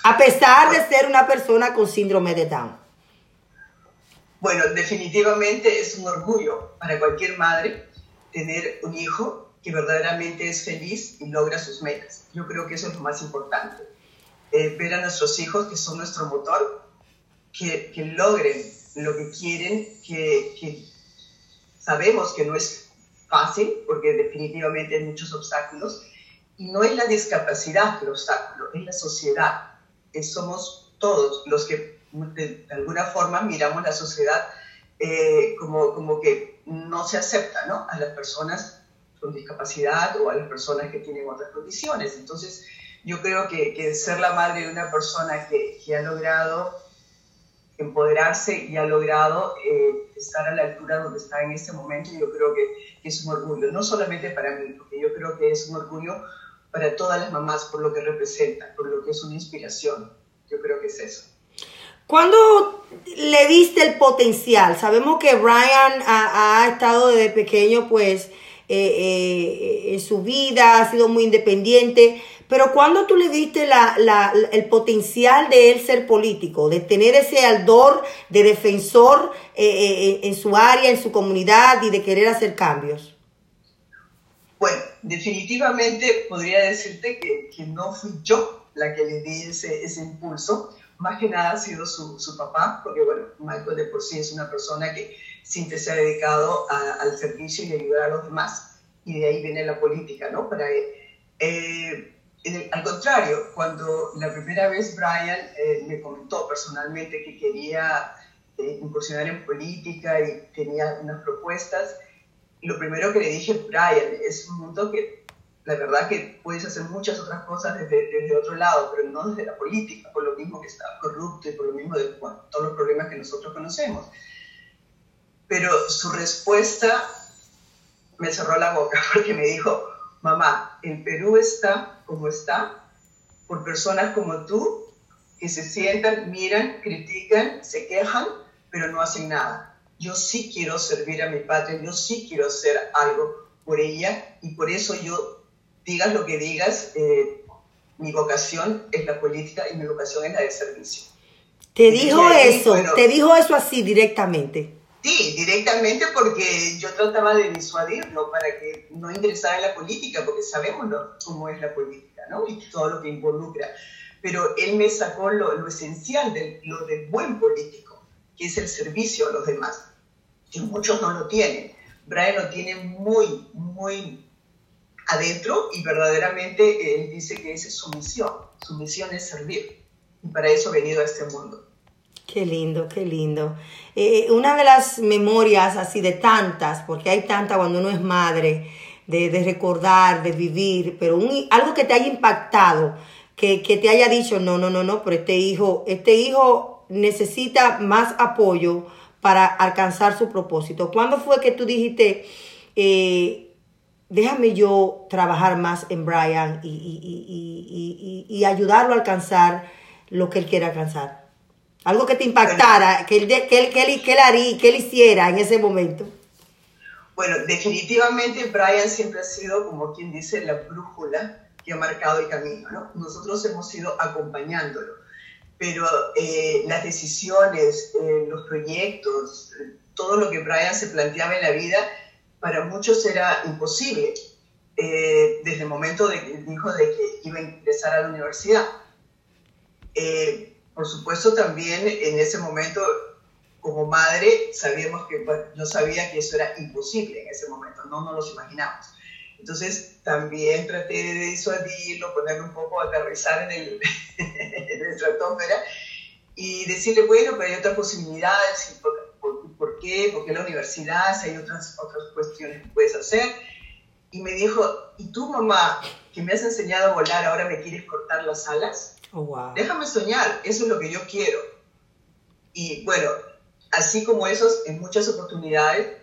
A pesar de ser una persona con síndrome de Down. Bueno, definitivamente es un orgullo para cualquier madre tener un hijo que verdaderamente es feliz y logra sus metas. Yo creo que eso es lo más importante. Eh, ver a nuestros hijos, que son nuestro motor, que, que logren lo que quieren, que, que sabemos que no es fácil, porque definitivamente hay muchos obstáculos, y no es la discapacidad el obstáculo, es la sociedad. Somos todos los que de alguna forma miramos la sociedad eh, como, como que no se acepta ¿no? a las personas con discapacidad o a las personas que tienen otras condiciones. Entonces, yo creo que, que ser la madre de una persona que, que ha logrado empoderarse y ha logrado eh, estar a la altura donde está en este momento, yo creo que, que es un orgullo, no solamente para mí, porque yo creo que es un orgullo para todas las mamás por lo que representa, por lo que es una inspiración. Yo creo que es eso. ¿Cuándo le viste el potencial? Sabemos que Brian ha, estado desde pequeño, pues, eh, eh, en su vida, ha sido muy independiente, pero ¿cuándo tú le viste la, el potencial de él ser político, de tener ese ardor de defensor eh, en su área, en su comunidad y de querer hacer cambios? Bueno, definitivamente podría decirte que, no fui yo la que le di ese, impulso, más que nada ha sido su, papá, porque bueno, Michael de por sí es una persona que siempre se ha dedicado al servicio y ayudar a los demás, y de ahí viene la política, ¿no? Para él. Eh, al contrario, cuando la primera vez Brian eh, me comentó personalmente que quería eh, incursionar en política y tenía unas propuestas, lo primero que le dije, Brian, es un mundo que la verdad que puedes hacer muchas otras cosas desde, otro lado, pero no desde la política, por lo mismo que está corrupto y por lo mismo de todos los problemas que nosotros conocemos. Pero su respuesta me cerró la boca porque me dijo, mamá, el Perú está como está por personas como tú que se sientan, miran, critican, se quejan, pero no hacen nada. Yo sí quiero servir a mi patria, yo sí quiero hacer algo por ella y por eso yo, digas lo que digas, eh, mi vocación es la política y mi vocación es la de servicio. Te Y dijo ahí, eso, bueno, te dijo eso así directamente. Sí, directamente porque yo trataba de disuadirlo para que no ingresara en la política, porque sabemos lo- cómo es la política, ¿no? Y todo lo que involucra. Pero él me sacó lo, lo esencial de lo del buen político, que es el servicio a los demás, que muchos no lo tienen. Brian lo tiene muy, muy adentro y verdaderamente él dice que esa es su misión. Su misión es servir. Y para eso ha venido a este mundo. Qué lindo, qué lindo. Eh, una de las memorias así de tantas, porque hay tantas cuando uno es madre, de, recordar, de vivir, pero algo que te haya impactado, que, que te haya dicho, no, no, no, no, pero este hijo, este hijo necesita más apoyo para alcanzar su propósito. ¿Cuándo fue que tú dijiste, eh, déjame yo trabajar más en Brian y, y- y- y- ayudarlo a alcanzar lo que él quiere alcanzar? Algo que te impactara, que él, de- que él, que él, que él haría, que él hiciera en ese momento. Bueno, definitivamente Brian siempre ha sido, como quien dice, la brújula que ha marcado el camino, ¿no? Nosotros hemos ido acompañándolo, pero eh, las decisiones, eh, los proyectos, todo lo que Brian se planteaba en la vida, para muchos era imposible, eh, desde el momento de que dijo de que iba a ingresar a la universidad. Eh, por supuesto, también en ese momento como madre sabíamos que, bueno, yo sabía que eso era imposible en ese momento, no nos los imaginamos. Entonces también traté de disuadirlo, ponerlo un poco, aterrizar en, el, en estratosfera y decirle, bueno, pero hay otras posibilidades, y por, por- por qué? ¿Por qué la universidad? Si hay otras, otras cuestiones que puedes hacer. Y me dijo, ¿y tú mamá, que me has enseñado a volar, ahora me quieres cortar las alas? Oh, wow. Déjame soñar, eso es lo que yo quiero. Y bueno, así como esos, en muchas oportunidades,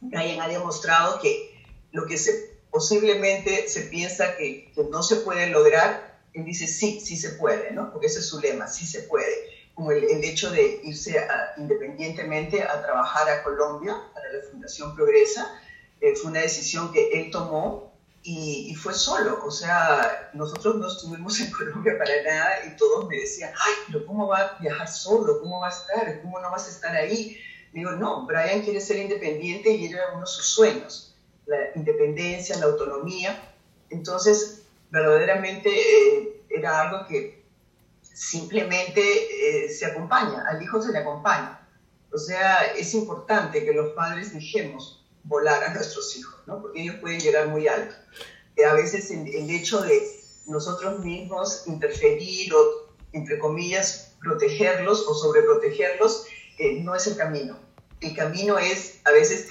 Brian ha demostrado que lo que se, posiblemente se piensa que, no se puede lograr, él dice sí, sí se puede, ¿no? Porque ese es su lema, sí se puede. Como el, hecho de irse independientemente a trabajar a Colombia para la Fundación Progresa, eh, fue una decisión que él tomó y, y fue solo. O sea, nosotros no estuvimos en Colombia para nada y todos me decían, ay, pero ¿cómo va a viajar solo? ¿Cómo va a estar? ¿Cómo no vas a estar ahí? Digo, no, Brian quiere ser independiente y era uno de sus sueños, la independencia, la autonomía. Entonces, verdaderamente eh, era algo que simplemente eh, se acompaña, al hijo se le acompaña. O sea, es importante que los padres dejemos volar a nuestros hijos, ¿no? Porque ellos pueden llegar muy alto. Eh, a veces el, el hecho de nosotros mismos interferir o, entre comillas, protegerlos o sobreprotegerlos, eh, no es el camino. El camino es a veces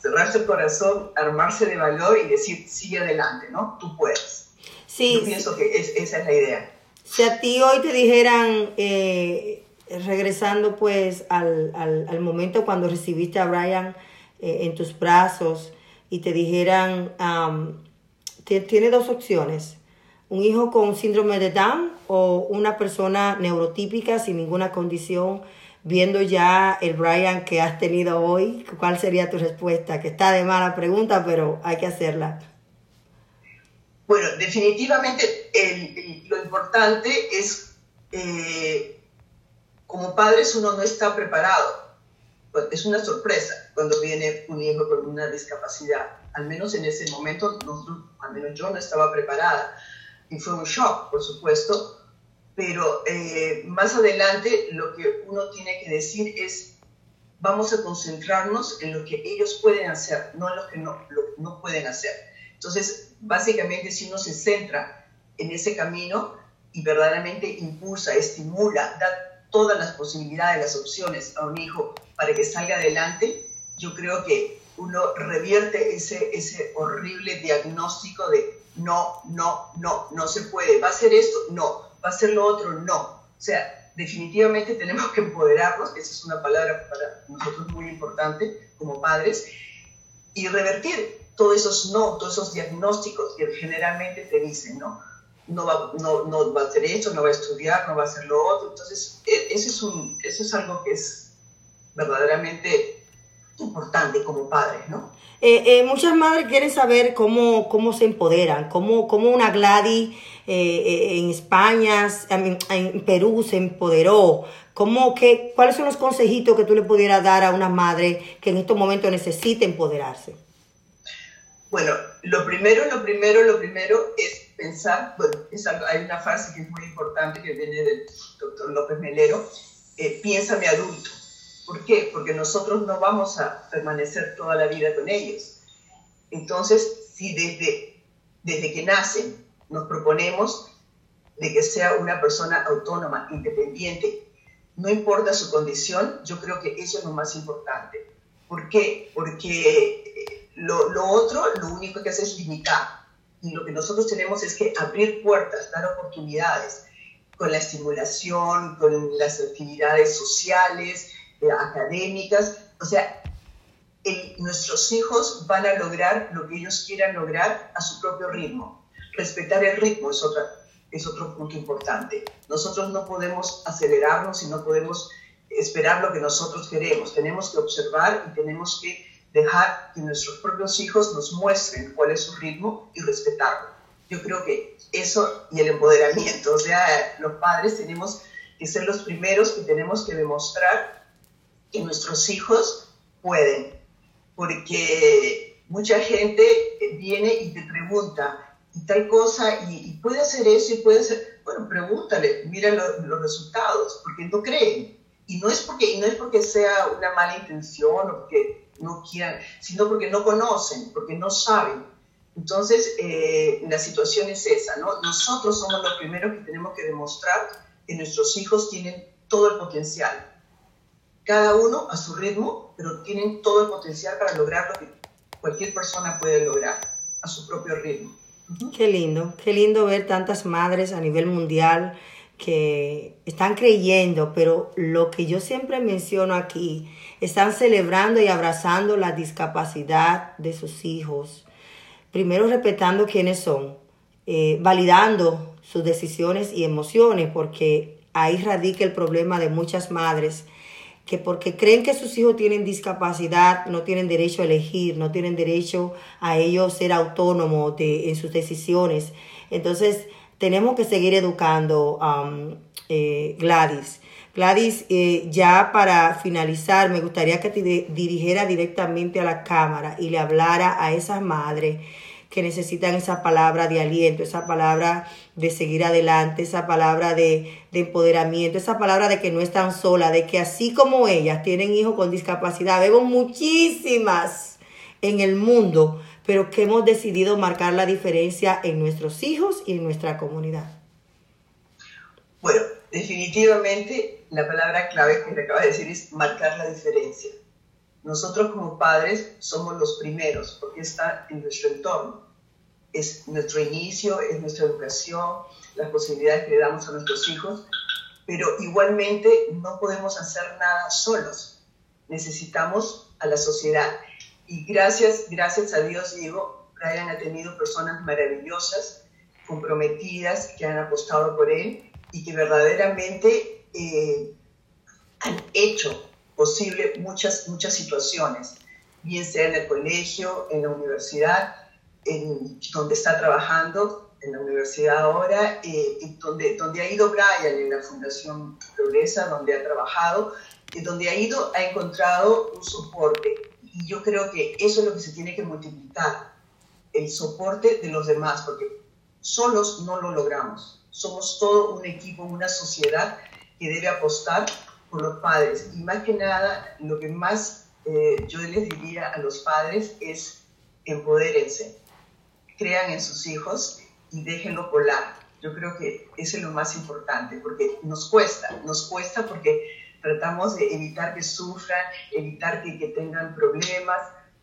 cerrarse el corazón, armarse de valor y decir, sigue adelante, ¿no? Tú puedes. Sí, Yo pienso que es- esa es la idea. Si a ti hoy te dijeran, eh, regresando pues al, al, al momento cuando recibiste a Brian eh, en tus brazos y te dijeran, te- tiene dos opciones, un hijo con síndrome de Down o una persona neurotípica sin ninguna condición, viendo ya el Brian que has tenido hoy, ¿cuál sería tu respuesta? Que está de mala pregunta, pero hay que hacerla. Bueno, definitivamente el- lo importante es, eh, como padres uno no está preparado. Es una sorpresa cuando viene un hijo con una discapacidad. Al menos en ese momento, nosotros, al menos yo no estaba preparada. Y fue un shock, por supuesto. Pero eh, más adelante lo que uno tiene que decir es, vamos a concentrarnos en lo que ellos pueden hacer, no en lo que no, lo no pueden hacer. Entonces, básicamente, si uno se centra en ese camino y verdaderamente impulsa, estimula, da todas las posibilidades, las opciones a un hijo para que salga adelante, yo creo que uno revierte ese, ese horrible diagnóstico de no, no, no, no se puede, va a ser esto, no, va a ser lo otro, no. O sea, definitivamente tenemos que empoderarnos, esa es una palabra para nosotros muy importante como padres, y revertir todos esos no, todos esos diagnósticos que generalmente te dicen, ¿no? No va, no, no va a hacer esto, no va a estudiar, no va a hacer lo otro. Entonces, e- eso es, un, eso es algo que es verdaderamente importante como padres, ¿no? Eh, eh, muchas madres quieren saber cómo, cómo se empoderan, cómo, cómo una Gladys eh, en España, mean, en Perú se empoderó. ¿Cómo, qué, ¿Cuáles son los consejitos que tú le pudieras dar a una madre que en estos momentos necesita empoderarse? Bueno, lo primero, lo primero, lo primero es pensar, bueno, es algo- hay una frase que es muy importante que viene del doctor López Melero, eh, piénsame adulto. ¿Por qué? Porque nosotros no vamos a permanecer toda la vida con ellos. Entonces, si desde, desde que nacen nos proponemos de que sea una persona autónoma, independiente, no importa su condición, yo creo que eso es lo más importante. ¿Por qué? Porque eh, lo, lo otro, lo único que hace es limitar. Y lo que nosotros tenemos es que abrir puertas, dar oportunidades con la estimulación, con las actividades sociales, eh, académicas. O sea, el- nuestros hijos van a lograr lo que ellos quieran lograr a su propio ritmo. Respetar el ritmo es, otra, es otro punto importante. Nosotros no podemos acelerarnos y no podemos esperar lo que nosotros queremos. Tenemos que observar y tenemos que dejar que nuestros propios hijos nos muestren cuál es su ritmo y respetarlo. Yo creo que eso y el empoderamiento, o sea, los padres tenemos que ser los primeros que tenemos que demostrar que nuestros hijos pueden, porque mucha gente viene y te pregunta, y tal cosa, y, y puede hacer eso, y puede hacer, bueno, pregúntale, mira lo- los resultados, porque no creen. Y no es porque, y no es porque sea una mala intención o porque no quieran, sino porque no conocen, porque no saben. Entonces, eh, la situación es esa, ¿no? Nosotros somos los primeros que tenemos que demostrar que nuestros hijos tienen todo el potencial. Cada uno a su ritmo, pero tienen todo el potencial para lograr lo que cualquier persona puede lograr a su propio ritmo. Qué lindo, qué lindo ver tantas madres a nivel mundial que están creyendo, pero lo que yo siempre menciono aquí, están celebrando y abrazando la discapacidad de sus hijos. Primero respetando quiénes son, eh, validando sus decisiones y emociones, porque ahí radica el problema de muchas madres que porque creen que sus hijos tienen discapacidad, no tienen derecho a elegir, no tienen derecho a ellos ser autónomos de, en sus decisiones. Entonces, tenemos que seguir educando, um, eh, Gladys. Gladys, eh, ya para finalizar, me gustaría que te di- dirigiera directamente a la cámara y le hablara a esas madres que necesitan esa palabra de aliento, esa palabra de seguir adelante, esa palabra de, de empoderamiento, esa palabra de que no están solas, de que así como ellas tienen hijos con discapacidad, vemos muchísimas en el mundo, pero que hemos decidido marcar la diferencia en nuestros hijos y en nuestra comunidad. Bueno, definitivamente la palabra clave que le acaba de decir es marcar la diferencia. Nosotros como padres somos los primeros porque está en nuestro entorno. Es nuestro inicio, es nuestra educación, las posibilidades que le damos a nuestros hijos, pero igualmente no podemos hacer nada solos. Necesitamos a la sociedad. Y gracias, gracias a Dios, digo, Brian ha tenido personas maravillosas, comprometidas, que han apostado por él y que verdaderamente eh, han hecho posible muchas, muchas situaciones, bien sea en el colegio, en la universidad, en donde está trabajando, en la universidad ahora, eh, y donde, donde ha ido Brian en la Fundación Progresa, donde ha trabajado, y donde ha ido, ha encontrado un soporte. Y yo creo que eso es lo que se tiene que multiplicar, el soporte de los demás, porque solos no lo logramos. Somos todo un equipo, una sociedad que debe apostar por los padres. Y más que nada, lo que más eh, yo les diría a los padres es empodérense, crean en sus hijos y déjenlo volar. Yo creo que eso es lo más importante, porque nos cuesta, nos cuesta porque tratamos de evitar que sufran, evitar que, que tengan problemas,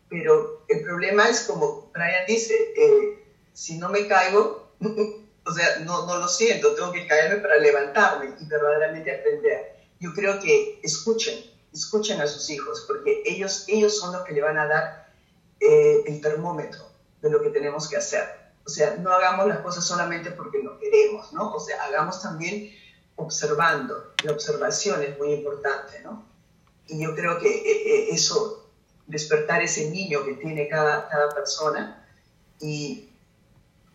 pero el problema es como Brian dice, eh, si no me caigo, o sea, no, no lo siento, tengo que caerme para levantarme y verdaderamente aprender. Yo creo que escuchen, escuchen a sus hijos, porque ellos, ellos son los que le van a dar eh, el termómetro de lo que tenemos que hacer. O sea, no hagamos las cosas solamente porque no queremos, ¿no? O sea, hagamos también observando. La observación es muy importante, ¿no? Y yo creo que eh, eh, eso, despertar ese niño que tiene cada, cada persona y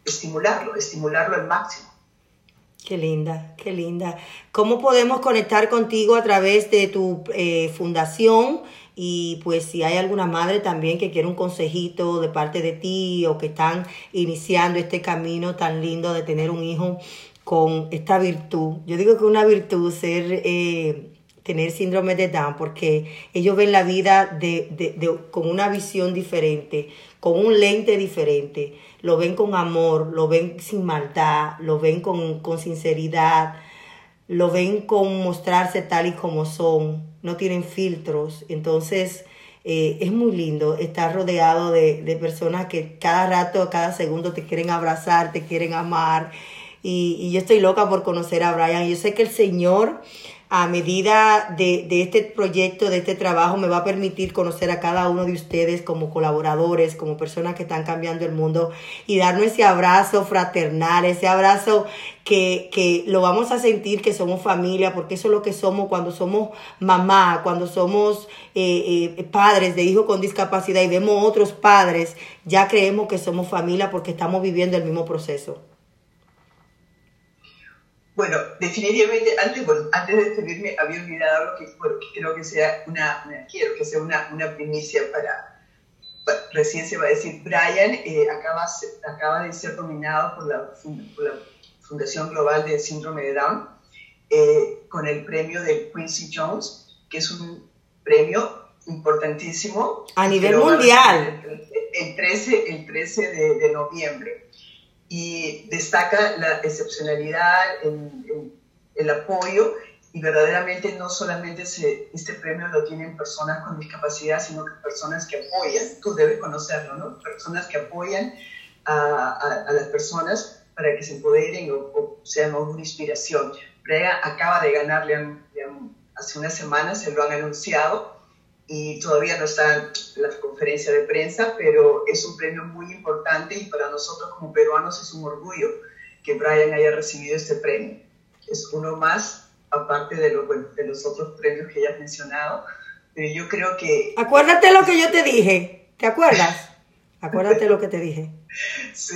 estimularlo, estimularlo al máximo. Qué linda, qué linda. ¿Cómo podemos conectar contigo a través de tu eh, fundación? Y pues si hay alguna madre también que quiere un consejito de parte de ti o que están iniciando este camino tan lindo de tener un hijo con esta virtud. Yo digo que una virtud ser eh, tener síndrome de Down porque ellos ven la vida de, de, de, con una visión diferente, con un lente diferente, lo ven con amor, lo ven sin maldad, lo ven con, con sinceridad, lo ven con mostrarse tal y como son, no tienen filtros, entonces eh, es muy lindo estar rodeado de, de personas que cada rato, cada segundo te quieren abrazar, te quieren amar. Y, y, yo estoy loca por conocer a Brian. Yo sé que el Señor a medida de, de este proyecto, de este trabajo, me va a permitir conocer a cada uno de ustedes como colaboradores, como personas que están cambiando el mundo y darnos ese abrazo fraternal, ese abrazo que, que lo vamos a sentir que somos familia, porque eso es lo que somos cuando somos mamá, cuando somos eh, eh, padres de hijos con discapacidad y vemos otros padres, ya creemos que somos familia porque estamos viviendo el mismo proceso. Bueno, definitivamente, antes, bueno, antes de despedirme, había olvidado algo que, bueno, que creo que sea una, una- quiero que sea una, una primicia para, bueno, recién se va a decir, Brian eh, acaba, acaba de ser nominado por la, por la Fundación Global de Síndrome de Down eh, con el premio de Quincy Jones, que es un premio importantísimo. A nivel lo mundial. El, el 13, el 13 de, de noviembre y destaca la excepcionalidad, el, el- el apoyo y verdaderamente no solamente se, este premio lo tienen personas con discapacidad, sino que personas que apoyan, tú debes conocerlo, ¿no? Personas que apoyan a, a- a las personas para que se empoderen o, o sean una inspiración. Brea acaba de ganar, le hace unas semanas se lo han anunciado y todavía no está la conferencia de prensa, pero es un premio muy importante y para nosotros como peruanos es un orgullo que Brian haya recibido este premio. Es uno más, aparte de, lo- de los otros premios que ya has mencionado, pero yo creo que Acuérdate lo que yo te dije, ¿te acuerdas? Acuérdate lo que te dije. sí,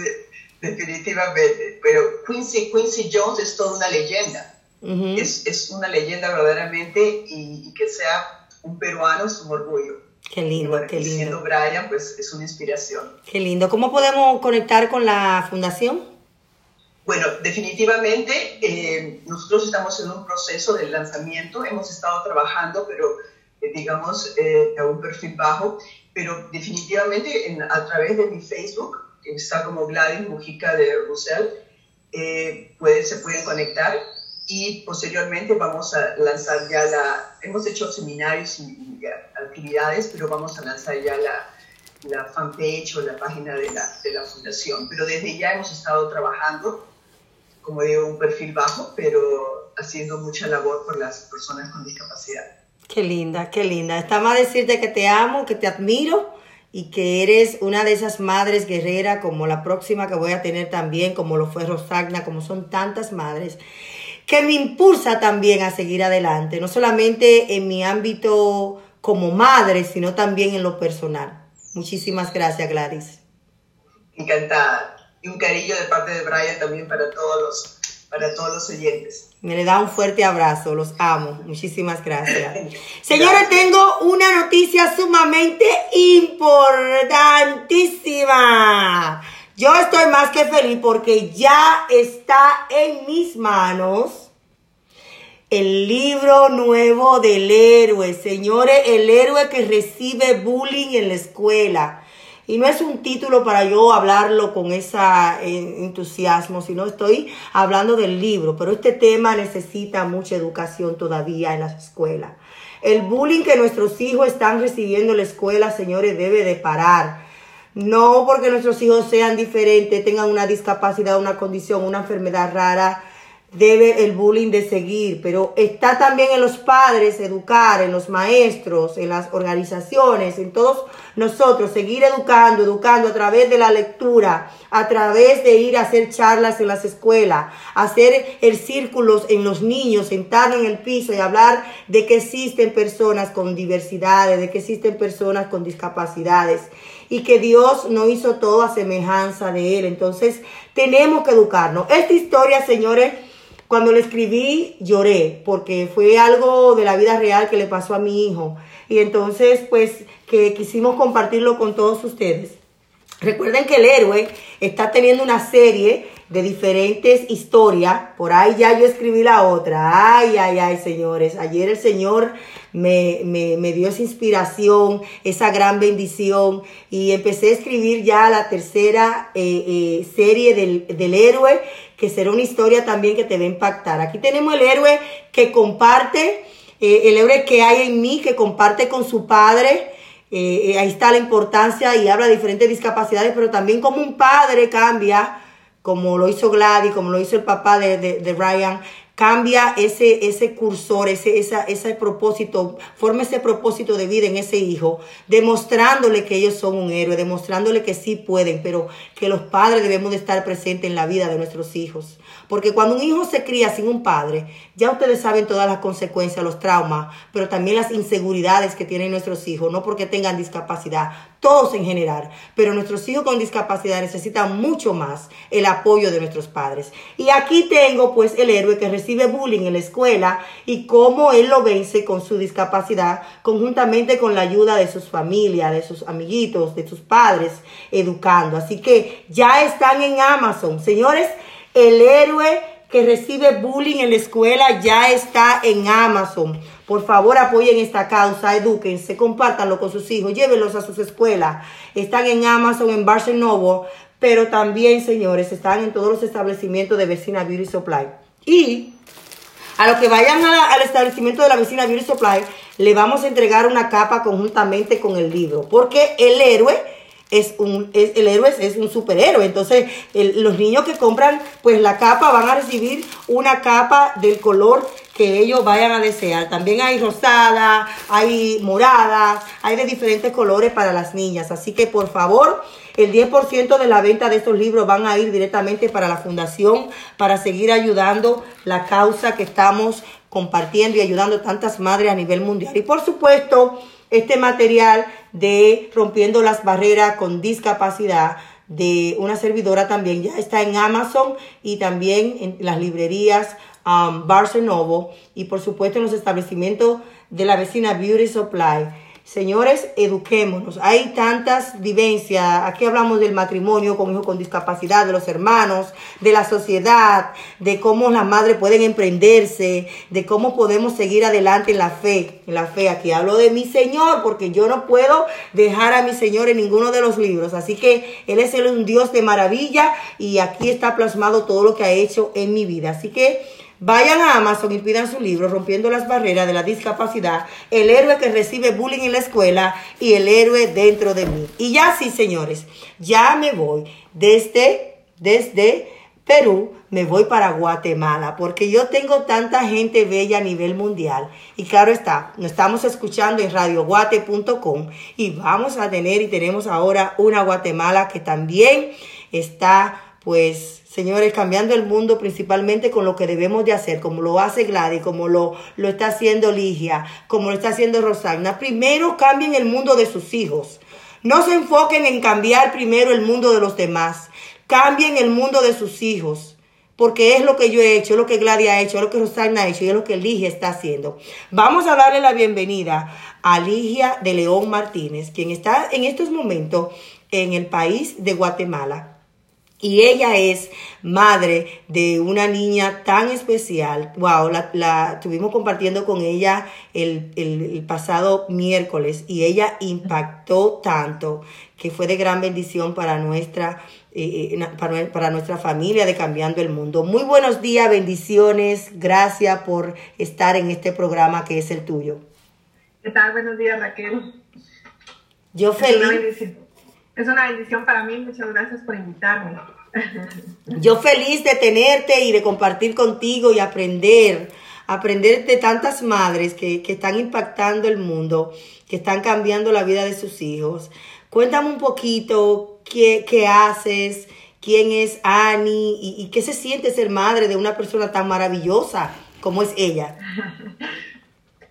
definitivamente, pero Quincy, Quincy Jones es toda una leyenda. Ujú. es, es una leyenda verdaderamente y, y que sea un peruano es un orgullo. Qué lindo, bueno, qué siendo. Brian, pues es una inspiración. Qué lindo. ¿Cómo podemos conectar con la fundación? Bueno, definitivamente eh, nosotros estamos en un proceso de lanzamiento, hemos estado trabajando, pero eh, digamos eh, a un perfil bajo, pero definitivamente en- a través de mi Facebook, que está como Gladys Mujica de Russell, eh, puede- se pueden conectar y posteriormente vamos a lanzar ya la, hemos hecho seminarios y, actividades, pero vamos a lanzar ya la, la fanpage o la página de la, de la fundación. Pero desde ya hemos estado trabajando, como digo, un perfil bajo, pero haciendo mucha labor por las personas con discapacidad. Qué linda, qué linda. Está más decirte que te amo, que te admiro y que eres una de esas madres guerreras como la próxima que voy a tener también, como lo fue Rosagna, como son tantas madres, que me impulsa también a seguir adelante, no solamente en mi ámbito como madre, sino también en lo personal. Muchísimas gracias, Gladys. Encantada. Y un cariño de parte de Brian también para todos los, para todos los oyentes. Me le da un fuerte abrazo, los amo. Muchísimas gracias. Señores, tengo una noticia sumamente importantísima. Yo estoy más que feliz porque ya está en mis manos el libro nuevo del héroe. Señores, el héroe que recibe bullying en la escuela. Y no es un título para yo hablarlo con ese entusiasmo, sino estoy hablando del libro. Pero este tema necesita mucha educación todavía en las escuelas. El bullying que nuestros hijos están recibiendo en la escuela, señores, debe de parar. No porque nuestros hijos sean diferentes, tengan una discapacidad, una condición, una enfermedad rara, debe el bullying de seguir, pero está también en los padres educar, en los maestros, en las organizaciones, en todos nosotros, seguir educando, educando a través de la lectura, a través de ir a hacer charlas en las escuelas, hacer el círculos en los niños, sentarnos en el piso y hablar de que existen personas con diversidades, de que existen personas con discapacidades y que Dios no hizo todo a semejanza de Él. Entonces, tenemos que educarnos. Esta historia, señores, cuando la escribí lloré porque fue algo de la vida real que le pasó a mi hijo. Y entonces, pues, que quisimos compartirlo con todos ustedes. Recuerden que el héroe está teniendo una serie de diferentes historias. Por ahí ya yo escribí la otra. Ay, ay, ay, señores. Ayer el Señor me, me, me dio esa inspiración, esa gran bendición. Y empecé a escribir ya la tercera eh, eh, serie del, del héroe, que será una historia también que te va a impactar. Aquí tenemos el héroe que comparte, eh, el héroe que hay en mí, que comparte con su padre. Ahí está la importancia y habla de diferentes discapacidades, pero también como un padre cambia, como lo hizo Gladys, como lo hizo el papá de, de, de Ryan, cambia ese, ese cursor, ese, esa, ese propósito, forma ese propósito de vida en ese hijo, demostrándole que ellos son un héroe, demostrándole que sí pueden, pero que los padres debemos de estar presentes en la vida de nuestros hijos. Porque cuando un hijo se cría sin un padre, ya ustedes saben todas las consecuencias, los traumas, pero también las inseguridades que tienen nuestros hijos, no porque tengan discapacidad, todos en general, pero nuestros hijos con discapacidad necesitan mucho más el apoyo de nuestros padres. Y aquí tengo pues el héroe que recibe bullying en la escuela y cómo él lo vence con su discapacidad, conjuntamente con la ayuda de sus familias, de sus amiguitos, de sus padres, educando. Así que ya están en Amazon. Señores, el héroe que recibe bullying en la escuela ya está en Amazon. Por favor, apoyen esta causa, edúquense, compártanlo con sus hijos, llévenlos a sus escuelas. Están en Amazon, en Barnes Noble, pero también, señores, están en todos los establecimientos de Vecina Beauty Supply. Y a los que vayan al establecimiento de la vecina Beauty Supply, le vamos a entregar una capa conjuntamente con el libro. Porque el héroe es un, es- el héroe es, un superhéroe. Entonces, los niños que compran pues la capa van a recibir una capa del color que ellos vayan a desear. También hay rosada, hay morada, hay de diferentes colores para las niñas. Así que por favor, el 10% de la venta de estos libros van a ir directamente para la fundación para seguir ayudando la causa que estamos compartiendo y ayudando tantas madres a nivel mundial. Y por supuesto, este material de rompiendo las barreras con discapacidad de una servidora también ya está en Amazon y también en las librerías um, Barnes Noble y por supuesto en los establecimientos de la vecina Beauty Supply. Señores, eduquémonos. Hay tantas vivencias. Aquí hablamos del matrimonio con hijos con discapacidad, de los hermanos, de la sociedad, de cómo las madres pueden emprenderse, de cómo podemos seguir adelante en la fe. En la fe, aquí hablo de mi Señor, porque yo no puedo dejar a mi Señor en ninguno de los libros. Así que Él es un Dios de maravilla y aquí está plasmado todo lo que ha hecho en mi vida. Así que Vayan a Amazon y pidan su libro Rompiendo las barreras de la discapacidad, el héroe que recibe bullying en la escuela y el héroe dentro de mí. Y ya sí, señores, ya me voy desde, desde Perú, me voy para Guatemala, porque yo tengo tanta gente bella a nivel mundial. Y claro está, nos estamos escuchando en radioguate.com y vamos a tener y tenemos ahora una Guatemala que también está, pues, señores, cambiando el mundo principalmente con lo que debemos de hacer, como lo hace Gladys, como lo, lo está haciendo Ligia, como lo está haciendo Rosagna. Primero cambien el mundo de sus hijos. No se enfoquen en cambiar primero el mundo de los demás. Cambien el mundo de sus hijos. Porque es lo que yo he hecho, es lo que Gladys ha hecho, es lo que Rosagna ha hecho y es lo que Ligia está haciendo. Vamos a darle la bienvenida a Ligia de León Martínez, quien está en estos momentos en el país de Guatemala. Y ella es madre de una niña tan especial. Wow, la, la estuvimos compartiendo con ella el, el- el pasado miércoles y ella impactó tanto que fue de gran bendición para nuestra, eh, eh, para, para nuestra familia de Cambiando el Mundo. Muy buenos días, bendiciones. Gracias por estar en este programa que es el tuyo. ¿Qué tal? Buenos días, Raquel. Yo Es una feliz. bendición. Es una bendición para mí. Muchas gracias por invitarme. Yo feliz de tenerte y de compartir contigo y aprender, aprender de tantas madres que, que están impactando el mundo, que están cambiando la vida de sus hijos. Cuéntame un poquito qué, qué haces, quién es Annie y, qué se siente ser madre de una persona tan maravillosa como es ella.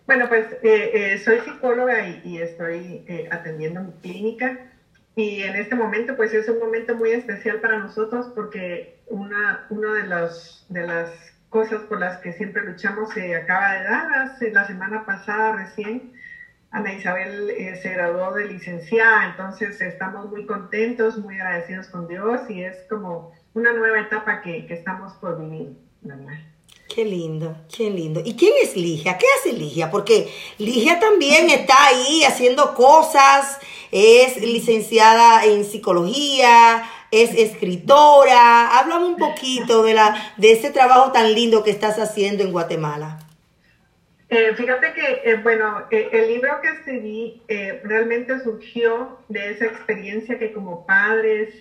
Bueno, pues eh, eh, soy psicóloga y, y estoy eh, atendiendo mi clínica. Y en este momento, pues es un momento muy especial para nosotros porque una, una de, los, de las cosas por las que siempre luchamos se acaba de dar. La semana pasada recién, Ana Isabel eh, se graduó de licenciada, entonces estamos muy contentos, muy agradecidos con Dios y es como una nueva etapa que, que estamos por vivir. ¿verdad? Qué lindo, qué lindo. ¿Y quién es Ligia? ¿Qué hace Ligia? Porque Ligia también está ahí haciendo cosas, es licenciada en psicología, es escritora. Háblame un poquito de, la, de ese trabajo tan lindo que estás haciendo en Guatemala. Eh, fíjate que, eh, bueno, eh, el libro que escribí eh, realmente surgió de esa experiencia que como padres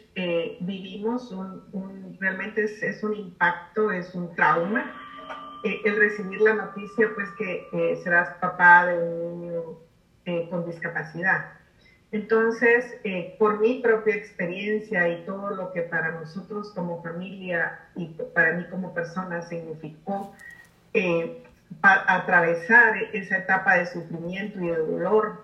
vivimos, un- un- realmente es, es un impacto, es un trauma. El recibir la noticia pues que serás papá de un niño eh, con discapacidad. Entonces, eh, por mi propia experiencia y todo lo que para nosotros como familia y para mí como persona significó eh, atravesar esa etapa de sufrimiento y de dolor